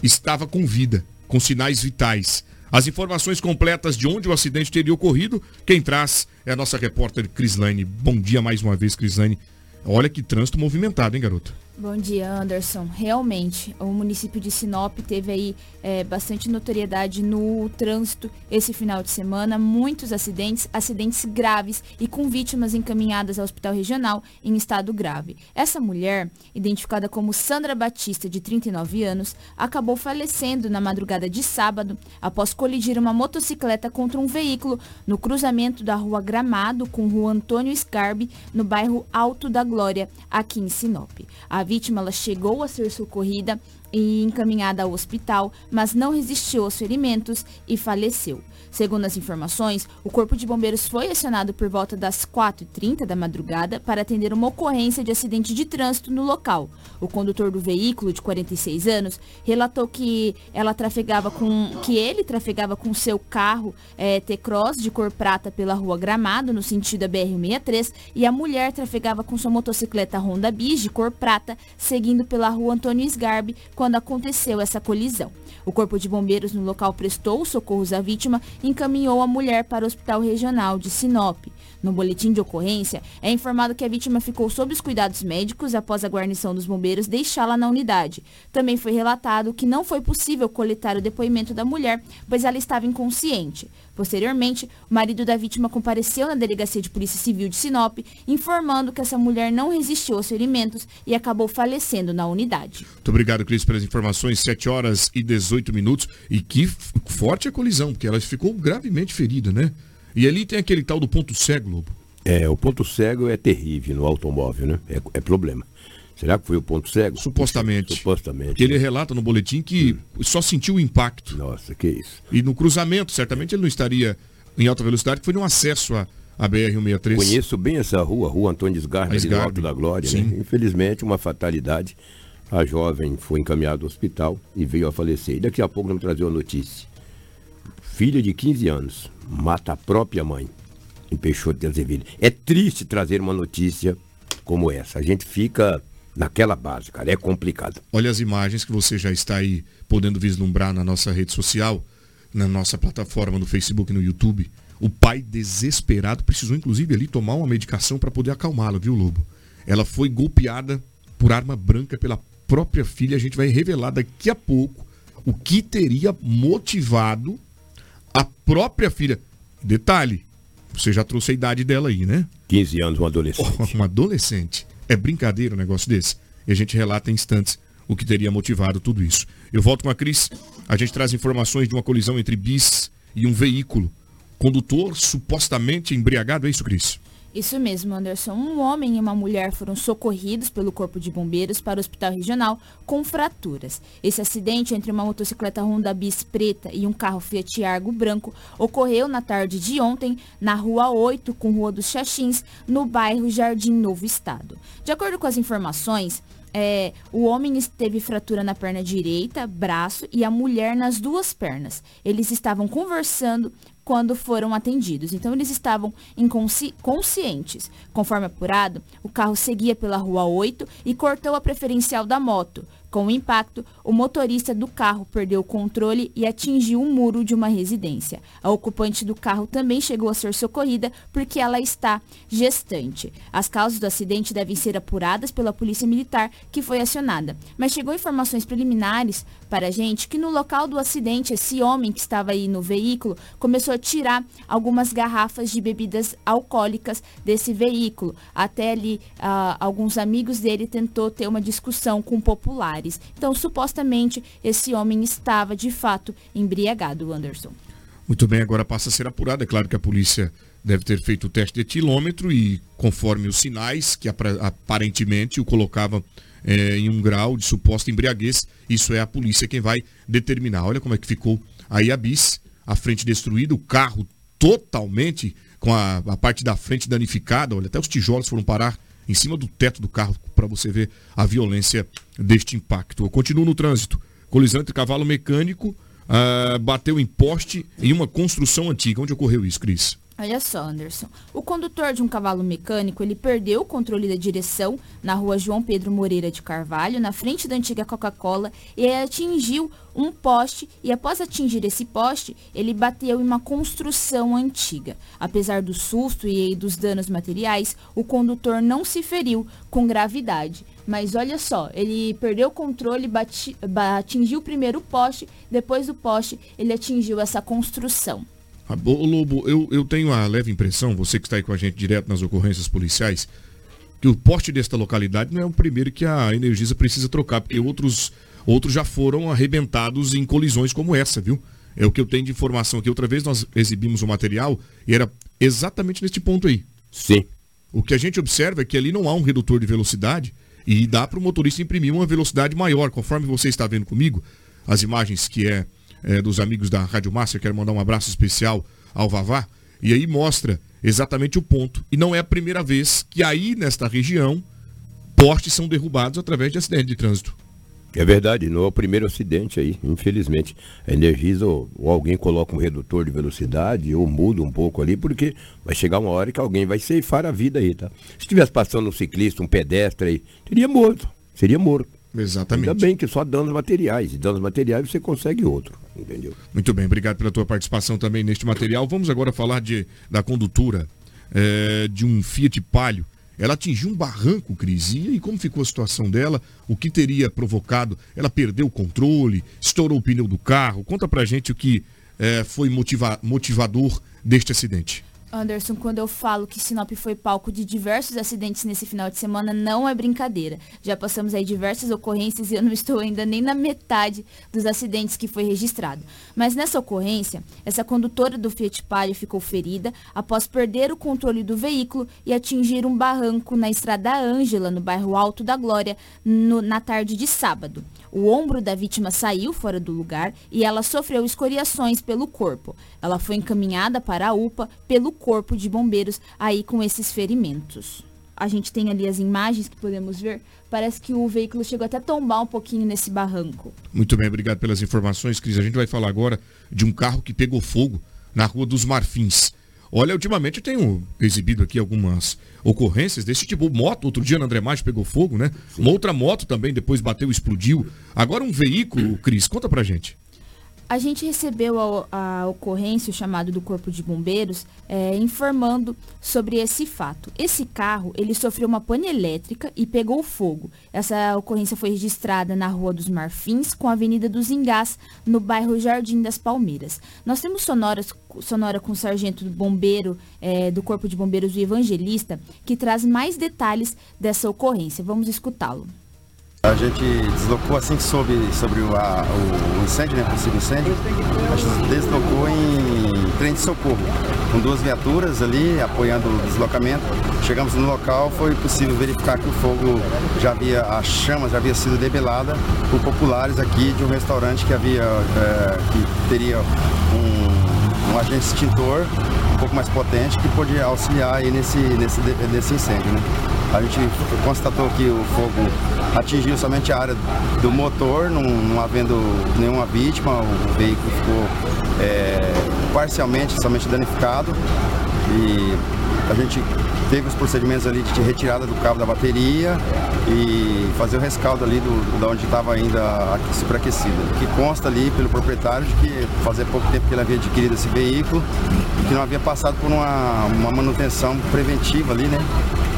estava com vida, com sinais vitais. As informações completas de onde o acidente teria ocorrido, quem traz é a nossa repórter Crislane. Bom dia mais uma vez, Crislane. Olha que trânsito movimentado, hein, garoto? Bom dia, Anderson. Realmente, o município de Sinop teve aí é, bastante notoriedade no trânsito esse final de semana. Muitos acidentes, acidentes graves e com vítimas encaminhadas ao hospital regional em estado grave. Essa mulher, identificada como Sandra Batista, de 39 anos, acabou falecendo na madrugada de sábado após colidir uma motocicleta contra um veículo no cruzamento da rua Gramado com rua Antônio Scarbi, no bairro Alto da Glória, aqui em Sinop. A vítima ela chegou a ser socorrida e encaminhada ao hospital, mas não resistiu aos ferimentos e faleceu. Segundo as informações, o Corpo de Bombeiros foi acionado por volta das 4h30 da madrugada para atender uma ocorrência de acidente de trânsito no local. O condutor do veículo, de 46 anos, relatou que ela trafegava com que ele trafegava com seu carro é, T-Cross de cor prata pela rua Gramado, no sentido da BR-63, e a mulher trafegava com sua motocicleta Honda Bis de cor prata seguindo pela rua Antônio Sgarbi quando aconteceu essa colisão. O Corpo de Bombeiros no local prestou socorros à vítima encaminhou a mulher para o Hospital Regional de Sinop. No boletim de ocorrência, é informado que a vítima ficou sob os cuidados médicos após a guarnição dos bombeiros deixá-la na unidade. Também foi relatado que não foi possível coletar o depoimento da mulher, pois ela estava inconsciente. Posteriormente, o marido da vítima compareceu na Delegacia de Polícia Civil de Sinop, informando que essa mulher não resistiu aos ferimentos e acabou falecendo na unidade. Muito obrigado, Cris, pelas informações. 7 horas e 18 minutos. E que forte a colisão, porque ela ficou gravemente ferida, né? E ali tem aquele tal do ponto cego, Lobo. É, o ponto cego é terrível no automóvel, né? É, é problema. Será que foi o ponto cego? Supostamente. Supostamente. Ele relata no boletim que hum. só sentiu o impacto. Nossa, que isso. E no cruzamento, certamente ele não estaria em alta velocidade, que foi no acesso a, a BR-163. Conheço bem essa rua, Rua Antônio Esgarda, ali no Alto da Glória. Né? Infelizmente, uma fatalidade. A jovem foi encaminhada ao hospital e veio a falecer. E daqui a pouco vamos trazer uma notícia. Filha de 15 anos mata a própria mãe em Peixoto de Azevedo. É triste trazer uma notícia como essa. A gente fica naquela base, cara. É complicado. Olha as imagens que você já está aí podendo vislumbrar na nossa rede social, na nossa plataforma no Facebook e no YouTube. O pai desesperado precisou inclusive ali tomar uma medicação para poder acalmá-la, viu, Lobo? Ela foi golpeada por arma branca pela própria filha. A gente vai revelar daqui a pouco o que teria motivado a própria filha. Detalhe, você já trouxe a idade dela aí, né? 15 anos, um adolescente. um adolescente. É brincadeira um negócio desse. E a gente relata em instantes o que teria motivado tudo isso. Eu volto com a Cris. A gente traz informações de uma colisão entre bis e um veículo. Condutor supostamente embriagado, é isso, Cris? Isso mesmo, Anderson. Um homem e uma mulher foram socorridos pelo Corpo de Bombeiros para o Hospital Regional com fraturas. Esse acidente entre uma motocicleta Honda Bis preta e um carro Fiat Argo branco ocorreu na tarde de ontem na Rua 8 com Rua dos Xaxins, no bairro Jardim Novo Estado. De acordo com as informações, é, o homem teve fratura na perna direita, braço e a mulher nas duas pernas. Eles estavam conversando quando foram atendidos. Então eles estavam inconscientes. Conforme apurado, o carro seguia pela rua 8 e cortou a preferencial da moto. Com o impacto, o motorista do carro perdeu o controle e atingiu um muro de uma residência. A ocupante do carro também chegou a ser socorrida porque ela está gestante. As causas do acidente devem ser apuradas pela Polícia Militar, que foi acionada. Mas chegou informações preliminares para a gente que no local do acidente, esse homem que estava aí no veículo começou a tirar algumas garrafas de bebidas alcoólicas desse veículo. Até ali, uh, alguns amigos dele tentou ter uma discussão com populares. Então, supostamente, esse homem estava de fato embriagado, Anderson. Muito bem, agora passa a ser apurado. É claro que a polícia deve ter feito o teste de etilômetro e, conforme os sinais que aparentemente o colocava é, em um grau de suposta embriaguez, isso é a polícia quem vai determinar. Olha como é que ficou aí a bis, a frente destruída, o carro totalmente com a, a parte da frente danificada. Olha, até os tijolos foram parar em cima do teto do carro para você ver a violência deste impacto. Eu continuo no trânsito. Colisão entre cavalo mecânico uh, bateu em poste em uma construção antiga. Onde ocorreu isso, Cris? Olha só, Anderson. O condutor de um cavalo mecânico, ele perdeu o controle da direção na rua João Pedro Moreira de Carvalho, na frente da antiga Coca-Cola, e atingiu um poste e após atingir esse poste, ele bateu em uma construção antiga. Apesar do susto e dos danos materiais, o condutor não se feriu com gravidade. Mas olha só, ele perdeu o controle, bati, atingiu o primeiro poste, depois do poste ele atingiu essa construção. Ah, ô Lobo, eu, eu tenho a leve impressão, você que está aí com a gente direto nas ocorrências policiais, que o poste desta localidade não é o primeiro que a Energisa precisa trocar, porque outros, outros já foram arrebentados em colisões como essa, viu? É o que eu tenho de informação aqui. Outra vez nós exibimos o material e era exatamente neste ponto aí. Sim. O que a gente observa é que ali não há um redutor de velocidade e dá para o motorista imprimir uma velocidade maior, conforme você está vendo comigo, as imagens que é é, dos amigos da Rádio Márcia, quero mandar um abraço especial ao Vavá, e aí mostra exatamente o ponto. E não é a primeira vez que aí nesta região postes são derrubados através de acidente de trânsito. É verdade, não é o primeiro acidente aí, infelizmente. A Energisa ou, ou, alguém coloca um redutor de velocidade ou muda um pouco ali, porque vai chegar uma hora que alguém vai ceifar a vida aí, tá? Se estivesse passando um ciclista, um pedestre aí, teria morto. seria morto. Exatamente. Ainda bem que só danos materiais. E danos materiais você consegue outro, entendeu? Muito bem, obrigado pela tua participação também neste material. Vamos agora falar de, da condutora é, de um Fiat Palio. Ela atingiu um barranco, Cris. E como ficou a situação dela? O que teria provocado? Ela perdeu o controle? Estourou o pneu do carro? Conta pra gente o que é, foi motiva motivador deste acidente. Anderson, quando eu falo que Sinop foi palco de diversos acidentes nesse final de semana, não é brincadeira. Já passamos aí diversas ocorrências e eu não estou ainda nem na metade dos acidentes que foi registrado. Mas nessa ocorrência, essa condutora do Fiat Palio ficou ferida após perder o controle do veículo e atingir um barranco na estrada Ângela, no bairro Alto da Glória, no, na tarde de sábado. O ombro da vítima saiu fora do lugar e ela sofreu escoriações pelo corpo. Ela foi encaminhada para a UPA pelo corpo de bombeiros aí com esses ferimentos. A gente tem ali as imagens que podemos ver. Parece que o veículo chegou até a tombar um pouquinho nesse barranco. Muito bem, obrigado pelas informações, Cris. A gente vai falar agora de um carro que pegou fogo na Rua dos Marfins. Olha, ultimamente eu tenho exibido aqui algumas ocorrências desse tipo. Moto, outro dia no André Maggi pegou fogo, né? Uma outra moto também depois bateu explodiu. Agora um veículo, Cris, conta pra gente. A gente recebeu a, a, ocorrência, o chamado do Corpo de Bombeiros, é, informando sobre esse fato. Esse carro, ele sofreu uma pane elétrica e pegou fogo. Essa ocorrência foi registrada na Rua dos Marfins, com a Avenida dos Engás, no bairro Jardim das Palmeiras. Nós temos sonoras, sonora com o sargento do bombeiro, é, do Corpo de Bombeiros, o Evangelista, que traz mais detalhes dessa ocorrência. Vamos escutá-lo. A gente deslocou assim que soube sobre o, a, o incêndio, né, possível incêndio, a gente deslocou em trem de socorro, com duas viaturas ali apoiando o deslocamento. Chegamos no local, foi possível verificar que o fogo já havia, a chama já havia sido debelada por populares aqui de um restaurante que havia, é, que teria um, um agente extintor um pouco mais potente que podia auxiliar aí nesse, nesse, nesse incêndio. Né? A gente constatou que o fogo atingiu somente a área do motor, não, não havendo nenhuma vítima, o veículo ficou é, parcialmente somente danificado e a gente teve os procedimentos ali de retirada do cabo da bateria e fazer o rescaldo ali do, da onde estava ainda superaquecido. Que consta ali pelo proprietário de que fazia pouco tempo que ele havia adquirido esse veículo e que não havia passado por uma, uma manutenção preventiva ali, né?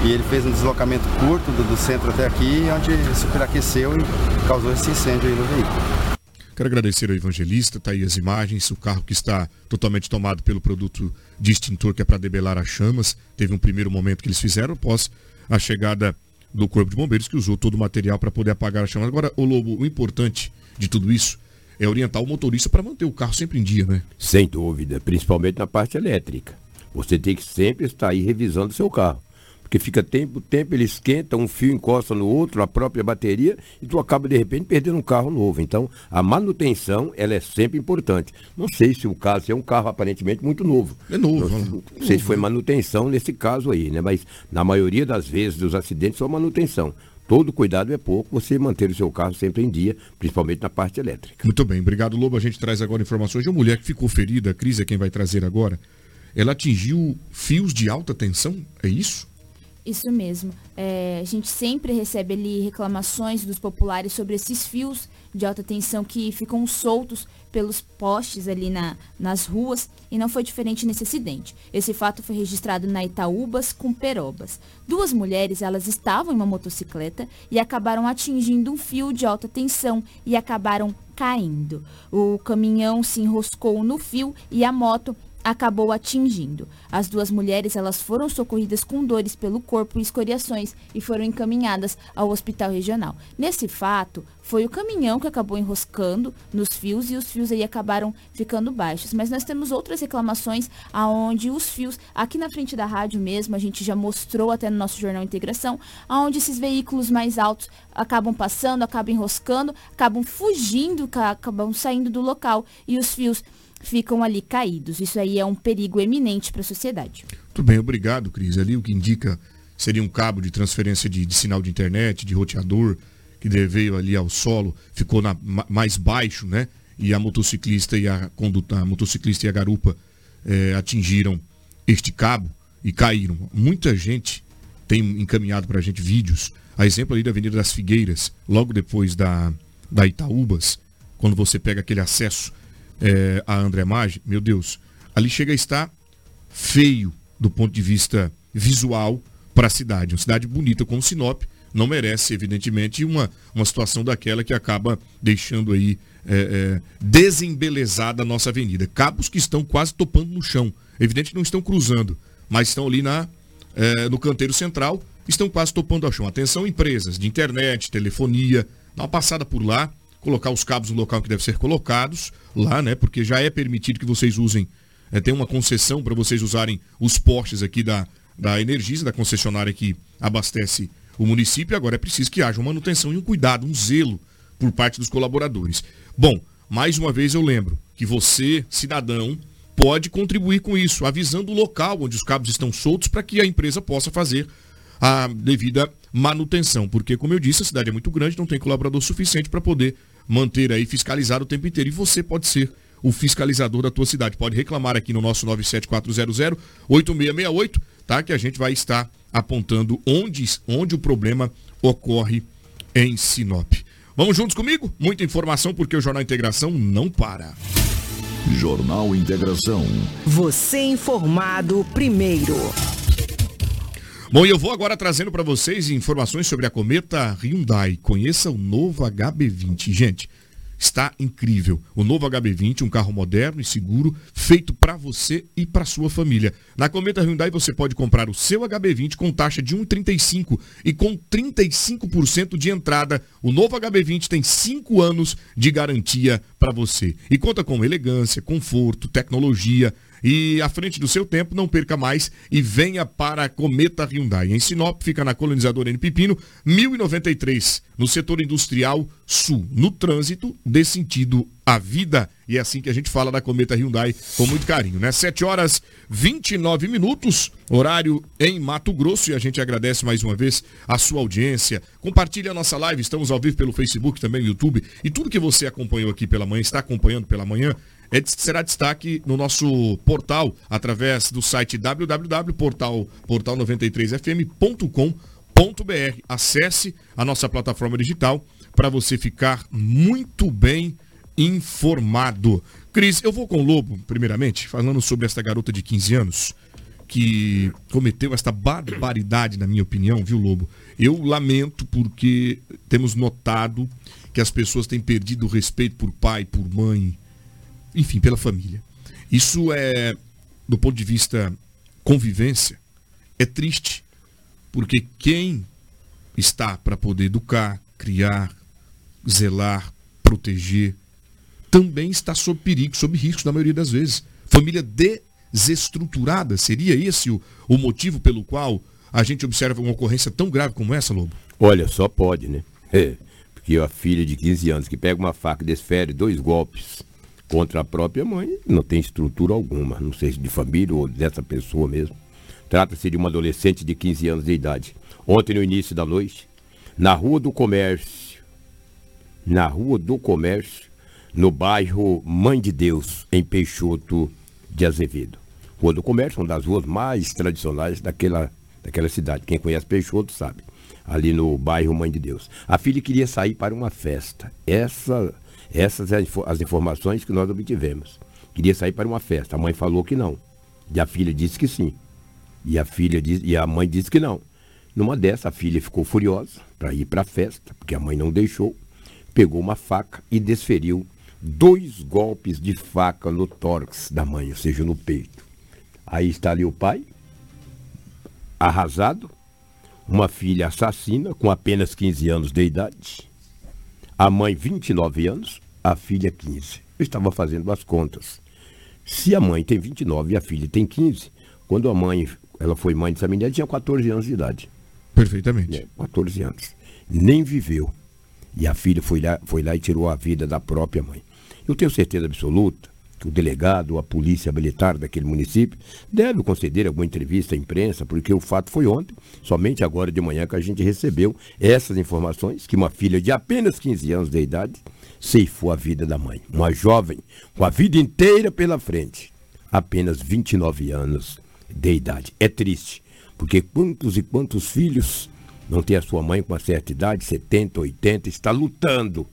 E ele fez um deslocamento curto do, do centro até aqui, onde superaqueceu e causou esse incêndio aí no veículo. Quero agradecer ao evangelista, tá aí as imagens, o carro que está totalmente tomado pelo produto de extintor que é para debelar as chamas. Teve um primeiro momento que eles fizeram após a chegada do Corpo de Bombeiros, que usou todo o material para poder apagar as chamas. Agora, o Lobo, o importante de tudo isso é orientar o motorista para manter o carro sempre em dia, né? Sem dúvida, principalmente na parte elétrica. Você tem que sempre estar aí revisando o seu carro porque fica tempo, tempo ele esquenta, um fio encosta no outro, a própria bateria, e tu acaba de repente perdendo um carro novo. Então, a manutenção, ela é sempre importante. Não sei se o caso é um carro aparentemente muito novo. É novo. Não, não sei se foi manutenção nesse caso aí, né? Mas na maioria das vezes dos acidentes são manutenção. Todo cuidado é pouco, você manter o seu carro sempre em dia, principalmente na parte elétrica. Muito bem, obrigado Lobo. A gente traz agora informações de uma mulher que ficou ferida, a Cris é quem vai trazer agora. Ela atingiu fios de alta tensão, é isso? Isso mesmo. É, a gente sempre recebe ali reclamações dos populares sobre esses fios de alta tensão que ficam soltos pelos postes ali na, nas ruas e não foi diferente nesse acidente. Esse fato foi registrado na Itaúbas com Perobas. Duas mulheres, elas estavam em uma motocicleta e acabaram atingindo um fio de alta tensão e acabaram caindo. O caminhão se enroscou no fio e a moto acabou atingindo. As duas mulheres elas foram socorridas com dores pelo corpo e escoriações e foram encaminhadas ao hospital regional. Nesse fato, foi o caminhão que acabou enroscando nos fios e os fios aí acabaram ficando baixos. Mas nós temos outras reclamações aonde os fios, aqui na frente da rádio mesmo, a gente já mostrou até no nosso jornal Integração, aonde esses veículos mais altos acabam passando, acabam enroscando, acabam fugindo, acabam saindo do local e os fios ficam ali caídos. Isso aí é um perigo eminente para a sociedade. Tudo bem, obrigado, Cris. Ali o que indica seria um cabo de transferência de, de sinal de internet, de roteador, que veio ali ao solo, ficou na, mais baixo, né? E a motociclista e a conduta, a motociclista e a garupa é, atingiram este cabo e caíram. Muita gente tem encaminhado para a gente vídeos, a exemplo ali da Avenida das Figueiras, logo depois da, da Itaúbas, quando você pega aquele acesso é, a André Maggi, meu Deus, ali chega a estar feio do ponto de vista visual para a cidade. Uma cidade bonita como Sinop não merece, evidentemente, uma, uma situação daquela que acaba deixando aí é, é, desembelezada a nossa avenida. Cabos que estão quase topando no chão. Evidente não estão cruzando, mas estão ali na, é, no canteiro central, estão quase topando ao chão. Atenção, empresas de internet, telefonia, dá uma passada por lá, colocar os cabos no local que devem ser colocados lá, né? Porque já é permitido que vocês usem, é, tem uma concessão para vocês usarem os postes aqui da, da Energisa, da concessionária que abastece o município. Agora é preciso que haja uma manutenção e um cuidado, um zelo por parte dos colaboradores. Bom, mais uma vez eu lembro que você, cidadão, pode contribuir com isso, avisando o local onde os cabos estão soltos para que a empresa possa fazer a devida manutenção. Porque, como eu disse, a cidade é muito grande, não tem colaborador suficiente para poder manter aí fiscalizado o tempo inteiro. E você pode ser o fiscalizador da tua cidade. Pode reclamar aqui no nosso 97400-8668, tá? Que a gente vai estar apontando onde, onde o problema ocorre em Sinop. Vamos juntos comigo? Muita informação porque o Jornal Integração não para. Jornal Integração. Você informado primeiro. Bom, e eu vou agora trazendo para vocês informações sobre a cometa Hyundai. Conheça o novo HB20. Gente, está incrível. O novo HB20, um carro moderno e seguro, feito para você e para sua família. Na Cometa Hyundai você pode comprar o seu HB20 com taxa de 1,35 e com 35% de entrada. O novo HB20 tem 5 anos de garantia para você e conta com elegância, conforto, tecnologia e à frente do seu tempo, não perca mais e venha para a Cometa Hyundai. Em Sinop, fica na colonizadora N Pipino, 1093, no setor industrial sul. No trânsito, dê sentido à vida. E é assim que a gente fala da Cometa Hyundai com muito carinho, né? 7 horas 29 minutos, horário em Mato Grosso. E a gente agradece mais uma vez a sua audiência. Compartilhe a nossa live, estamos ao vivo pelo Facebook, também no YouTube. E tudo que você acompanhou aqui pela manhã, está acompanhando pela manhã, é, será destaque no nosso portal, através do site www.portal93fm.com.br. Acesse a nossa plataforma digital para você ficar muito bem informado. Cris, eu vou com o Lobo, primeiramente, falando sobre esta garota de 15 anos que cometeu esta barbaridade, na minha opinião, viu, Lobo? Eu lamento porque temos notado que as pessoas têm perdido o respeito por pai, por mãe, enfim, pela família. Isso é, do ponto de vista convivência, é triste, porque quem está para poder educar, criar, zelar, proteger, também está sob perigo, sob risco na maioria das vezes. Família desestruturada, seria esse o, o motivo pelo qual a gente observa uma ocorrência tão grave como essa, Lobo? Olha, só pode, né? É, porque a filha de 15 anos que pega uma faca e desfere dois golpes contra a própria mãe, não tem estrutura alguma, não sei se de família ou dessa pessoa mesmo. Trata-se de uma adolescente de 15 anos de idade. Ontem, no início da noite, na Rua do Comércio, na Rua do Comércio, no bairro Mãe de Deus, em Peixoto de Azevedo. Rua do Comércio, uma das ruas mais tradicionais daquela, daquela cidade. Quem conhece Peixoto sabe. Ali no bairro Mãe de Deus. A filha queria sair para uma festa. Essa essas são as informações que nós obtivemos. Queria sair para uma festa. A mãe falou que não. E a filha disse que sim. E a filha disse, e a mãe disse que não. Numa dessa, a filha ficou furiosa para ir para a festa, porque a mãe não deixou. Pegou uma faca e desferiu dois golpes de faca no tórax da mãe, ou seja, no peito. Aí está ali o pai, arrasado, uma filha assassina com apenas 15 anos de idade, a mãe, 29 anos, a filha, 15. Eu estava fazendo as contas. Se a mãe tem 29 e a filha tem 15, quando a mãe ela foi mãe dessa menina, tinha 14 anos de idade. Perfeitamente. É, 14 anos. Nem viveu. E a filha foi lá, foi lá e tirou a vida da própria mãe. Eu tenho certeza absoluta que o delegado, a polícia militar daquele município, deve conceder alguma entrevista à imprensa, porque o fato foi ontem, somente agora de manhã que a gente recebeu essas informações, que uma filha de apenas 15 anos de idade ceifou a vida da mãe. Uma jovem com a vida inteira pela frente, apenas 29 anos de idade. É triste, Porque quantos e quantos filhos não têm a sua mãe com uma certa idade, 70, 80, está lutando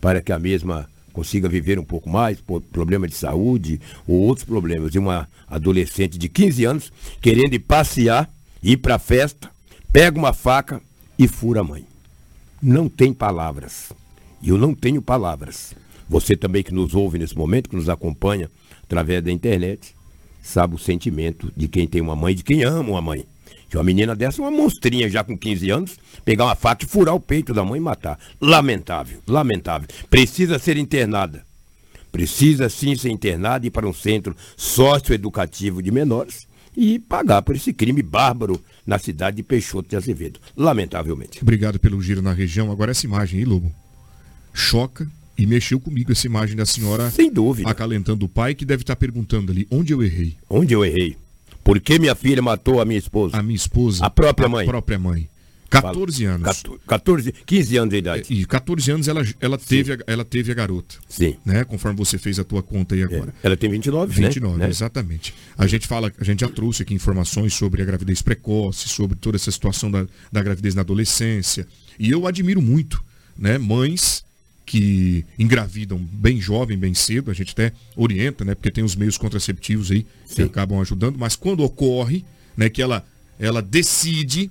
para que a mesma consiga viver um pouco mais, por problema de saúde ou outros problemas. E uma adolescente de 15 anos querendo ir passear, ir para a festa, pega uma faca e fura a mãe. Não tem palavras. E eu não tenho palavras. Você também que nos ouve nesse momento, que nos acompanha através da internet, sabe o sentimento de quem tem uma mãe, de quem ama uma mãe. Que uma menina dessa, uma monstrinha já com 15 anos, pegar uma faca e furar o peito da mãe e matar. Lamentável, lamentável. Precisa ser internada. Precisa sim ser internada e ir para um centro socioeducativo de menores e pagar por esse crime bárbaro na cidade de Peixoto de Azevedo. Lamentavelmente. Obrigado pelo giro na região. Agora essa imagem aí, Lobo, choca e mexeu comigo essa imagem da senhora Sem dúvida. acalentando o pai que deve estar perguntando ali onde eu errei. Onde eu errei? Por que minha filha matou a minha esposa? A minha esposa. A própria mãe. A própria mãe. 14 anos. 14, 15 anos de idade. E 14 anos ela, ela, teve, a, ela teve a garota. Sim. Né? Conforme você fez a tua conta aí agora. Ela tem 29, 29, né? exatamente. A gente fala, a gente já trouxe aqui informações sobre a gravidez precoce, sobre toda essa situação da, da gravidez na adolescência. E eu admiro muito, né, mães que engravidam bem jovem, bem cedo, a gente até orienta, né, porque tem os meios contraceptivos aí que Sim. acabam ajudando, mas quando ocorre, né, que ela ela decide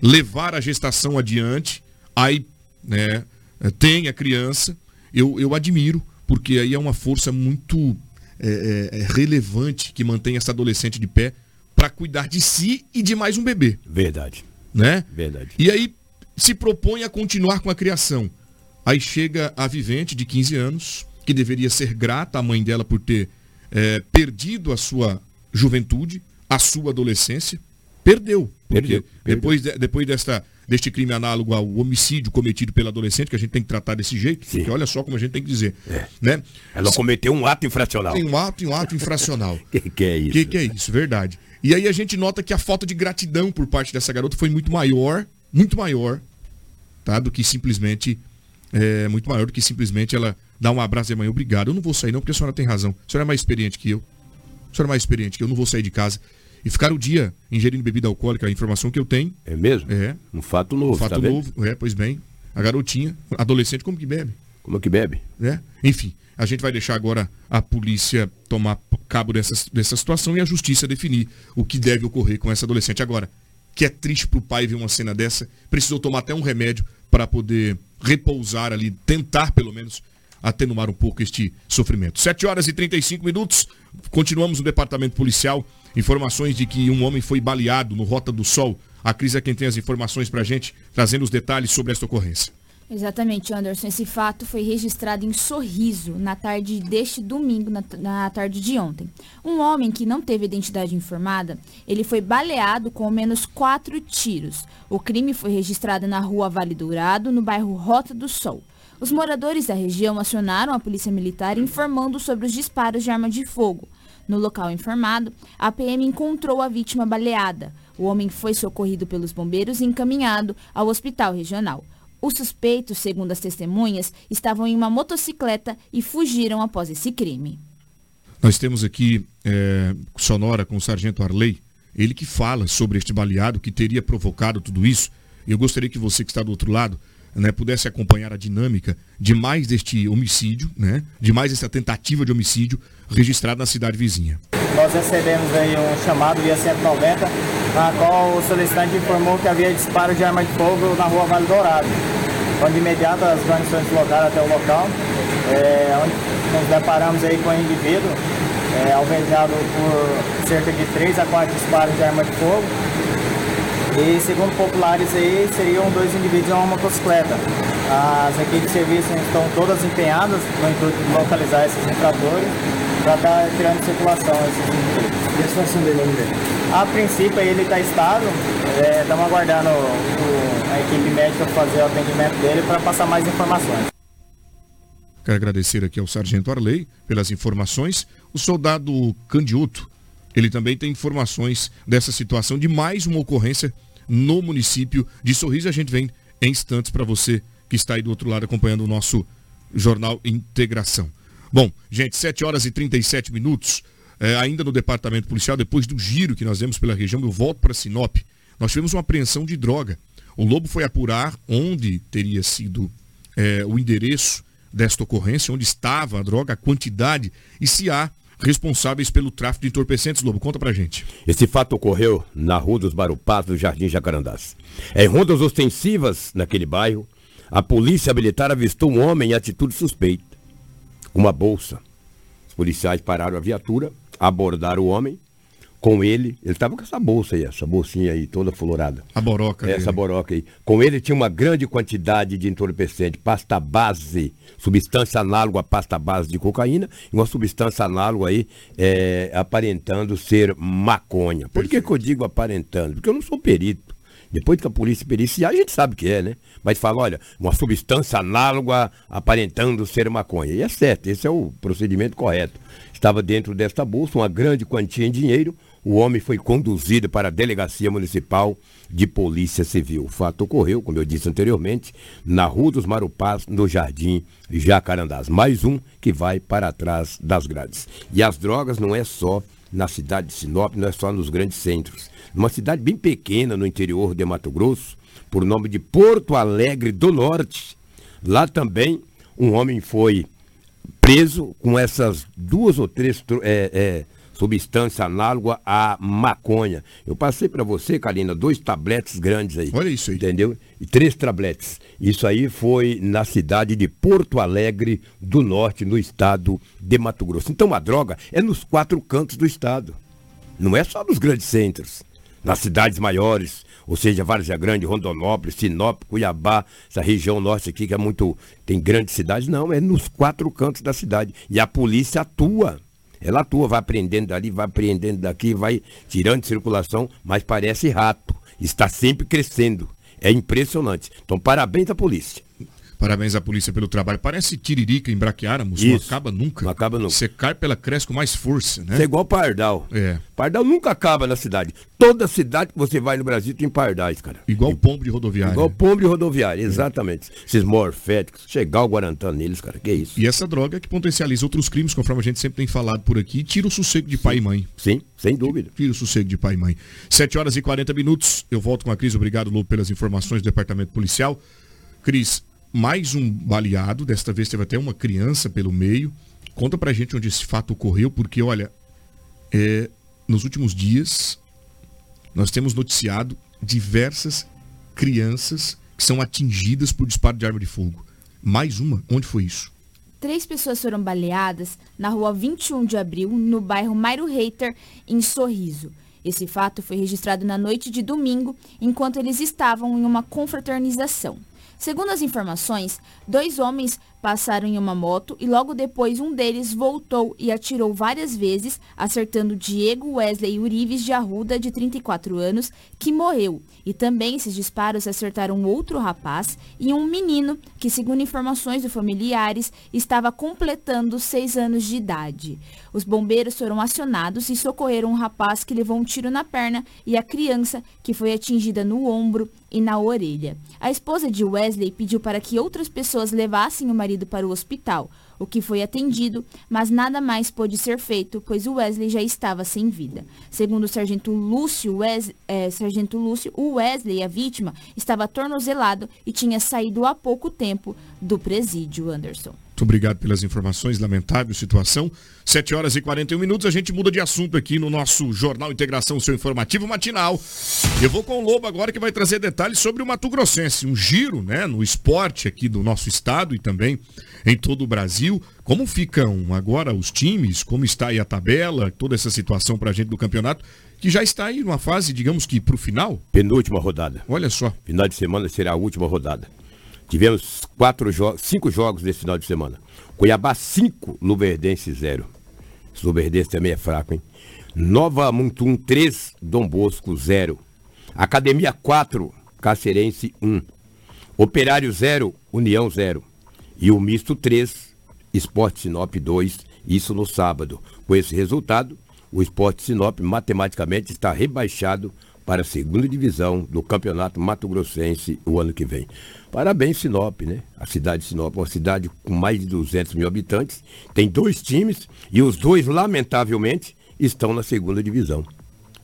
levar a gestação adiante, aí, né, tem a criança, eu, eu admiro, porque aí é uma força muito é, é, é relevante que mantém essa adolescente de pé para cuidar de si e de mais um bebê, Verdade. né? Verdade. E aí se propõe a continuar com a criação. Aí chega a vivente de 15 anos, que deveria ser grata à mãe dela por ter é, perdido a sua juventude, a sua adolescência. Perdeu. Porque Perdeu, perdeu. Depois, de- depois desta, deste crime análogo ao homicídio cometido pelo adolescente, que a gente tem que tratar desse jeito, porque olha só como a gente tem que dizer. Né? Ela cometeu um ato infracional. Tem um ato e um ato infracional. (laughs) Que que é isso? O que, que é isso? Verdade. E aí a gente nota que a falta de gratidão por parte dessa garota foi muito maior, muito maior, tá? Do que simplesmente. É, muito maior do que simplesmente ela dar um abraço e mãe, obrigado. Eu não vou sair não, porque a senhora tem razão. A senhora é mais experiente que eu. A senhora é mais experiente que eu, eu não vou sair de casa. E ficar o dia ingerindo bebida alcoólica, a informação que eu tenho. É mesmo? É. Um fato novo, Um fato tá vendo? novo, é, pois bem. A garotinha, adolescente, como que bebe? Como que bebe? né? Enfim, a gente vai deixar agora a polícia tomar cabo dessa, dessa situação e a justiça definir o que deve ocorrer com essa adolescente. Agora, que é triste pro pai ver uma cena dessa, precisou tomar até um remédio para poder repousar ali, tentar pelo menos atenuar um pouco este sofrimento. 7 horas e 35 minutos, continuamos no departamento policial. Informações de que um homem foi baleado no Rota do Sol. A Cris é quem tem as informações pra gente, trazendo os detalhes sobre esta ocorrência. Exatamente, Anderson. Esse fato foi registrado em Sorriso na tarde deste domingo, na, na tarde de ontem. Um homem que não teve identidade informada, ele foi baleado com ao menos quatro tiros. O crime foi registrado na rua Vale Dourado, no bairro Rota do Sol. Os moradores da região acionaram a polícia militar informando sobre os disparos de arma de fogo. No local informado, a PM encontrou a vítima baleada. O homem foi socorrido pelos bombeiros e encaminhado ao hospital regional. Os suspeitos, segundo as testemunhas, estavam em uma motocicleta e fugiram após esse crime. Nós temos aqui é, Sonora com o Sargento Arley, ele que fala sobre este baleado que teria provocado tudo isso. Eu gostaria que você que está do outro lado né, pudesse acompanhar a dinâmica de mais deste homicídio, né, de mais essa tentativa de homicídio registrado na cidade vizinha. Nós recebemos aí um chamado via 190, na qual o solicitante informou que havia disparo de arma de fogo na rua Vale Dourado. Onde de imediato as guarnições deslocaram até o local, é, onde nos deparamos aí com o indivíduo, é, alvejado por cerca de 3 a 4 disparos de arma de fogo. E segundo populares aí, seriam dois indivíduos em uma motocicleta. As equipes de serviço estão todas empenhadas no intuito de localizar esses infratores para estar tirando circulação esses indivíduos. E a situação dele? A princípio ele está estável, é, estamos aguardando o- a equipe médica fazer o atendimento dele para passar mais informações. Quero agradecer aqui ao Sargento Arley pelas informações. O soldado Candioto, ele também tem informações dessa situação de mais uma ocorrência no município de Sorriso. A gente vem em instantes para você que está aí do outro lado acompanhando o nosso jornal Integração. Bom, gente, 7 horas e 37 minutos. é, ainda no departamento policial, depois do giro que nós demos pela região, eu volto para Sinop. Nós tivemos uma apreensão de droga. O Lobo foi apurar onde teria sido é, o endereço desta ocorrência, onde estava a droga, a quantidade e se há responsáveis pelo tráfico de entorpecentes. Lobo, conta pra gente. Esse fato ocorreu na Rua dos Barupás, do Jardim Jacarandás. Em rondas ostensivas naquele bairro, a polícia militar avistou um homem em atitude suspeita, uma bolsa. Os policiais pararam a viatura, abordaram o homem com ele, ele estava com essa bolsa aí, essa bolsinha aí, toda florada. A boroca. Essa dele. boroca aí. Com ele tinha uma grande quantidade de entorpecente, pasta base, substância análoga à pasta base de cocaína, e uma substância análoga aí, é, aparentando ser maconha. Por que, que eu digo aparentando? Porque eu não sou perito. Depois que a polícia periciar, a gente sabe que é, né? Mas fala, olha, uma substância análoga aparentando ser maconha. E é certo, esse é o procedimento correto. Estava dentro desta bolsa uma grande quantia em dinheiro, o homem foi conduzido para a Delegacia Municipal de Polícia Civil. O fato ocorreu, como eu disse anteriormente, na Rua dos Marupás, no Jardim Jacarandás. Mais um que vai para trás das grades. E as drogas não é só na cidade de Sinop, não é só nos grandes centros. Numa cidade bem pequena no interior de Mato Grosso, por nome de Porto Alegre do Norte, lá também um homem foi preso com essas duas ou três é, é, substância análoga à maconha. Eu passei para você, Karina, dois tabletes grandes aí. Olha isso aí. Entendeu? E três tabletes. Isso aí foi na cidade de Porto Alegre do Norte, no estado de Mato Grosso. Então a droga é nos quatro cantos do estado. Não é só nos grandes centros. Nas cidades maiores, ou seja, Várzea Grande, Rondonópolis, Sinop, Cuiabá, essa região norte aqui que é muito. tem grandes cidades, não, é nos quatro cantos da cidade. E a polícia atua. Ela atua, vai apreendendo dali, vai apreendendo daqui, vai tirando de circulação, mas parece rato. Está sempre crescendo. É impressionante. Então, parabéns à polícia. Parabéns à polícia pelo trabalho. Parece tiririca em Braquiáramos, não acaba nunca. Não acaba nunca. Cai pela cresce com mais força, né? Você é igual pardal. É. Pardal nunca acaba na cidade. Toda cidade que você vai no Brasil tem pardais, cara. Igual e, pombo de rodoviária. Igual pombo de rodoviária, exatamente. É. Esses morféticos, chegar o Guarantã neles, cara, que é isso. E essa droga que potencializa outros crimes, conforme a gente sempre tem falado por aqui, tira o sossego de Sim. pai e mãe. Sim, sem dúvida. Tira o sossego de pai e mãe. 7 horas e 40 minutos. Eu volto com a Cris. Obrigado, Lu, pelas informações do Departamento Policial. Cris, mais um baleado, desta vez teve até uma criança pelo meio. Conta pra gente onde esse fato ocorreu, porque olha, é, nos últimos dias nós temos noticiado diversas crianças que são atingidas por disparo de arma de fogo. Mais uma, onde foi isso? Três pessoas foram baleadas na rua 21 de abril, no bairro Mairo Reiter, em Sorriso. Esse fato foi registrado na noite de domingo, enquanto eles estavam em uma confraternização. Segundo as informações, dois homens passaram em uma moto e logo depois um deles voltou e atirou várias vezes, acertando Diego Wesley Urives de Arruda, de 34 anos, que morreu. E também esses disparos acertaram outro rapaz e um menino que, segundo informações de familiares, estava completando seis anos de idade. Os bombeiros foram acionados e socorreram um rapaz que levou um tiro na perna e a criança que foi atingida no ombro e na orelha. A esposa de Wesley pediu para que outras pessoas levassem o marido para o hospital, o que foi atendido, mas nada mais pôde ser feito, pois o Wesley já estava sem vida. Segundo o sargento Lúcio, Wes, é, sargento Lúcio, o Wesley, a vítima, estava atornozelado e tinha saído há pouco tempo do presídio, Anderson. Muito obrigado pelas informações, lamentável situação. 7 horas e 41 minutos, a gente muda de assunto aqui no nosso Jornal Integração, seu informativo matinal. Eu vou com o Lobo agora que vai trazer detalhes sobre o Mato Grossense, um giro, né, no esporte aqui do nosso estado e também em todo o Brasil. Como ficam agora os times, como está aí a tabela, toda essa situação para a gente do campeonato, que já está aí numa fase, digamos que para o final? Penúltima rodada. Olha só. Final de semana será a última rodada. Tivemos quatro jogos, cinco jogos nesse final de semana. Cuiabá 5, Luverdense 0. Esse Luverdense também é fraco, hein? Nova Muntum 3, Dom Bosco 0. Academia 4, Cacerense 1. Operário 0, União 0. E o Misto 3, Esporte Sinop 2, isso no sábado. Com esse resultado, o Esporte Sinop matematicamente está rebaixado para a segunda divisão do Campeonato Mato Grossense o ano que vem. Parabéns, Sinop, né? A cidade de Sinop, uma cidade com mais de 200 mil habitantes, tem dois times e os dois, lamentavelmente, estão na segunda divisão.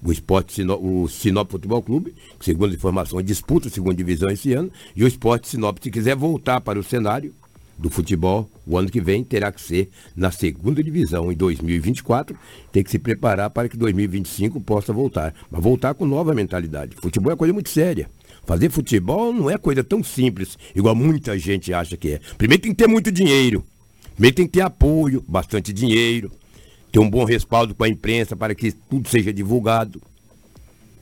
O Esporte Sinop, o Sinop Futebol Clube, segundo informações, disputa a segunda divisão esse ano, e o Esporte Sinop, se quiser voltar para o cenário do futebol, o ano que vem terá que ser na segunda divisão em 2024, tem que se preparar para que 2025 possa voltar, mas voltar com nova mentalidade. Futebol é coisa muito séria. Fazer futebol não é coisa tão simples, igual muita gente acha que é. Primeiro tem que ter muito dinheiro. Primeiro tem que ter apoio, bastante dinheiro, ter um bom respaldo com a imprensa para que tudo seja divulgado.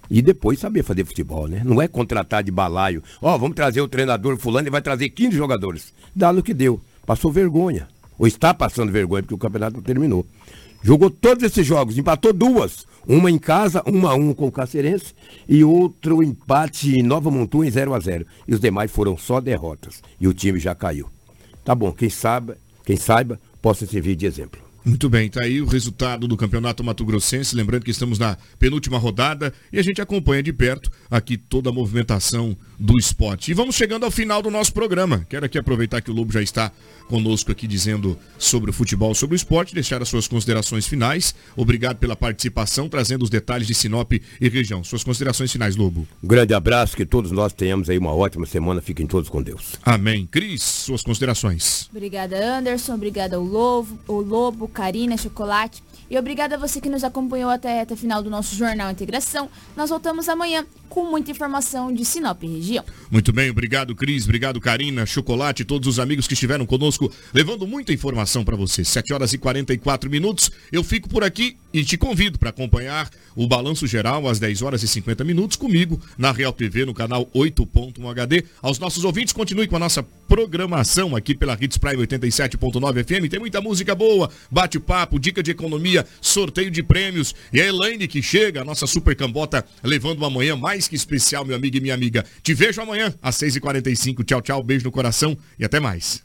E depois saber fazer futebol, né? Não é contratar de balaio. Ó, oh, vamos trazer o treinador fulano e vai trazer 15 jogadores. Dá no que deu. Passou vergonha. Ou está passando vergonha porque o campeonato não terminou. Jogou todos esses jogos, empatou duas. Uma em casa, uma a um com o Cacerense e outro empate em Nova Montu em 0 a 0 E os demais foram só derrotas. E o time já caiu. Tá bom, quem sabe, quem saiba, possa servir de exemplo. Muito bem, tá aí o resultado do Campeonato Mato Grossense. Lembrando que estamos na penúltima rodada e a gente acompanha de perto aqui toda a movimentação do esporte. E vamos chegando ao final do nosso programa. Quero aqui aproveitar que o Lobo já está conosco aqui dizendo sobre o futebol, sobre o esporte, deixar as suas considerações finais. Obrigado pela participação, trazendo os detalhes de Sinop e região. Suas considerações finais, Lobo. Um grande abraço, que todos nós tenhamos aí uma ótima semana. Fiquem todos com Deus. Amém. Cris, suas considerações. Obrigada, Anderson. Obrigada ao Lobo, ao Lobo, Karina, Chocolate. E obrigada a você que nos acompanhou até a final do nosso Jornal Integração. Nós voltamos amanhã com muita informação de Sinop região. Muito bem, obrigado Cris, obrigado Karina, Chocolate, todos os amigos que estiveram conosco, levando muita informação para você. 7 horas e 44 minutos. Eu fico por aqui e te convido para acompanhar o Balanço Geral às 10 horas e 50 minutos comigo na Real TV no canal 8.1 HD. Aos nossos ouvintes, continue com a nossa programação aqui pela Hits Prime 87.9 FM. Tem muita música boa, bate-papo, dica de economia, sorteio de prêmios e a Elaine que chega, a nossa super cambota, levando uma manhã mais que especial, meu amigo e minha amiga. Te vejo amanhã às 6h45. Tchau, tchau, beijo no coração e até mais.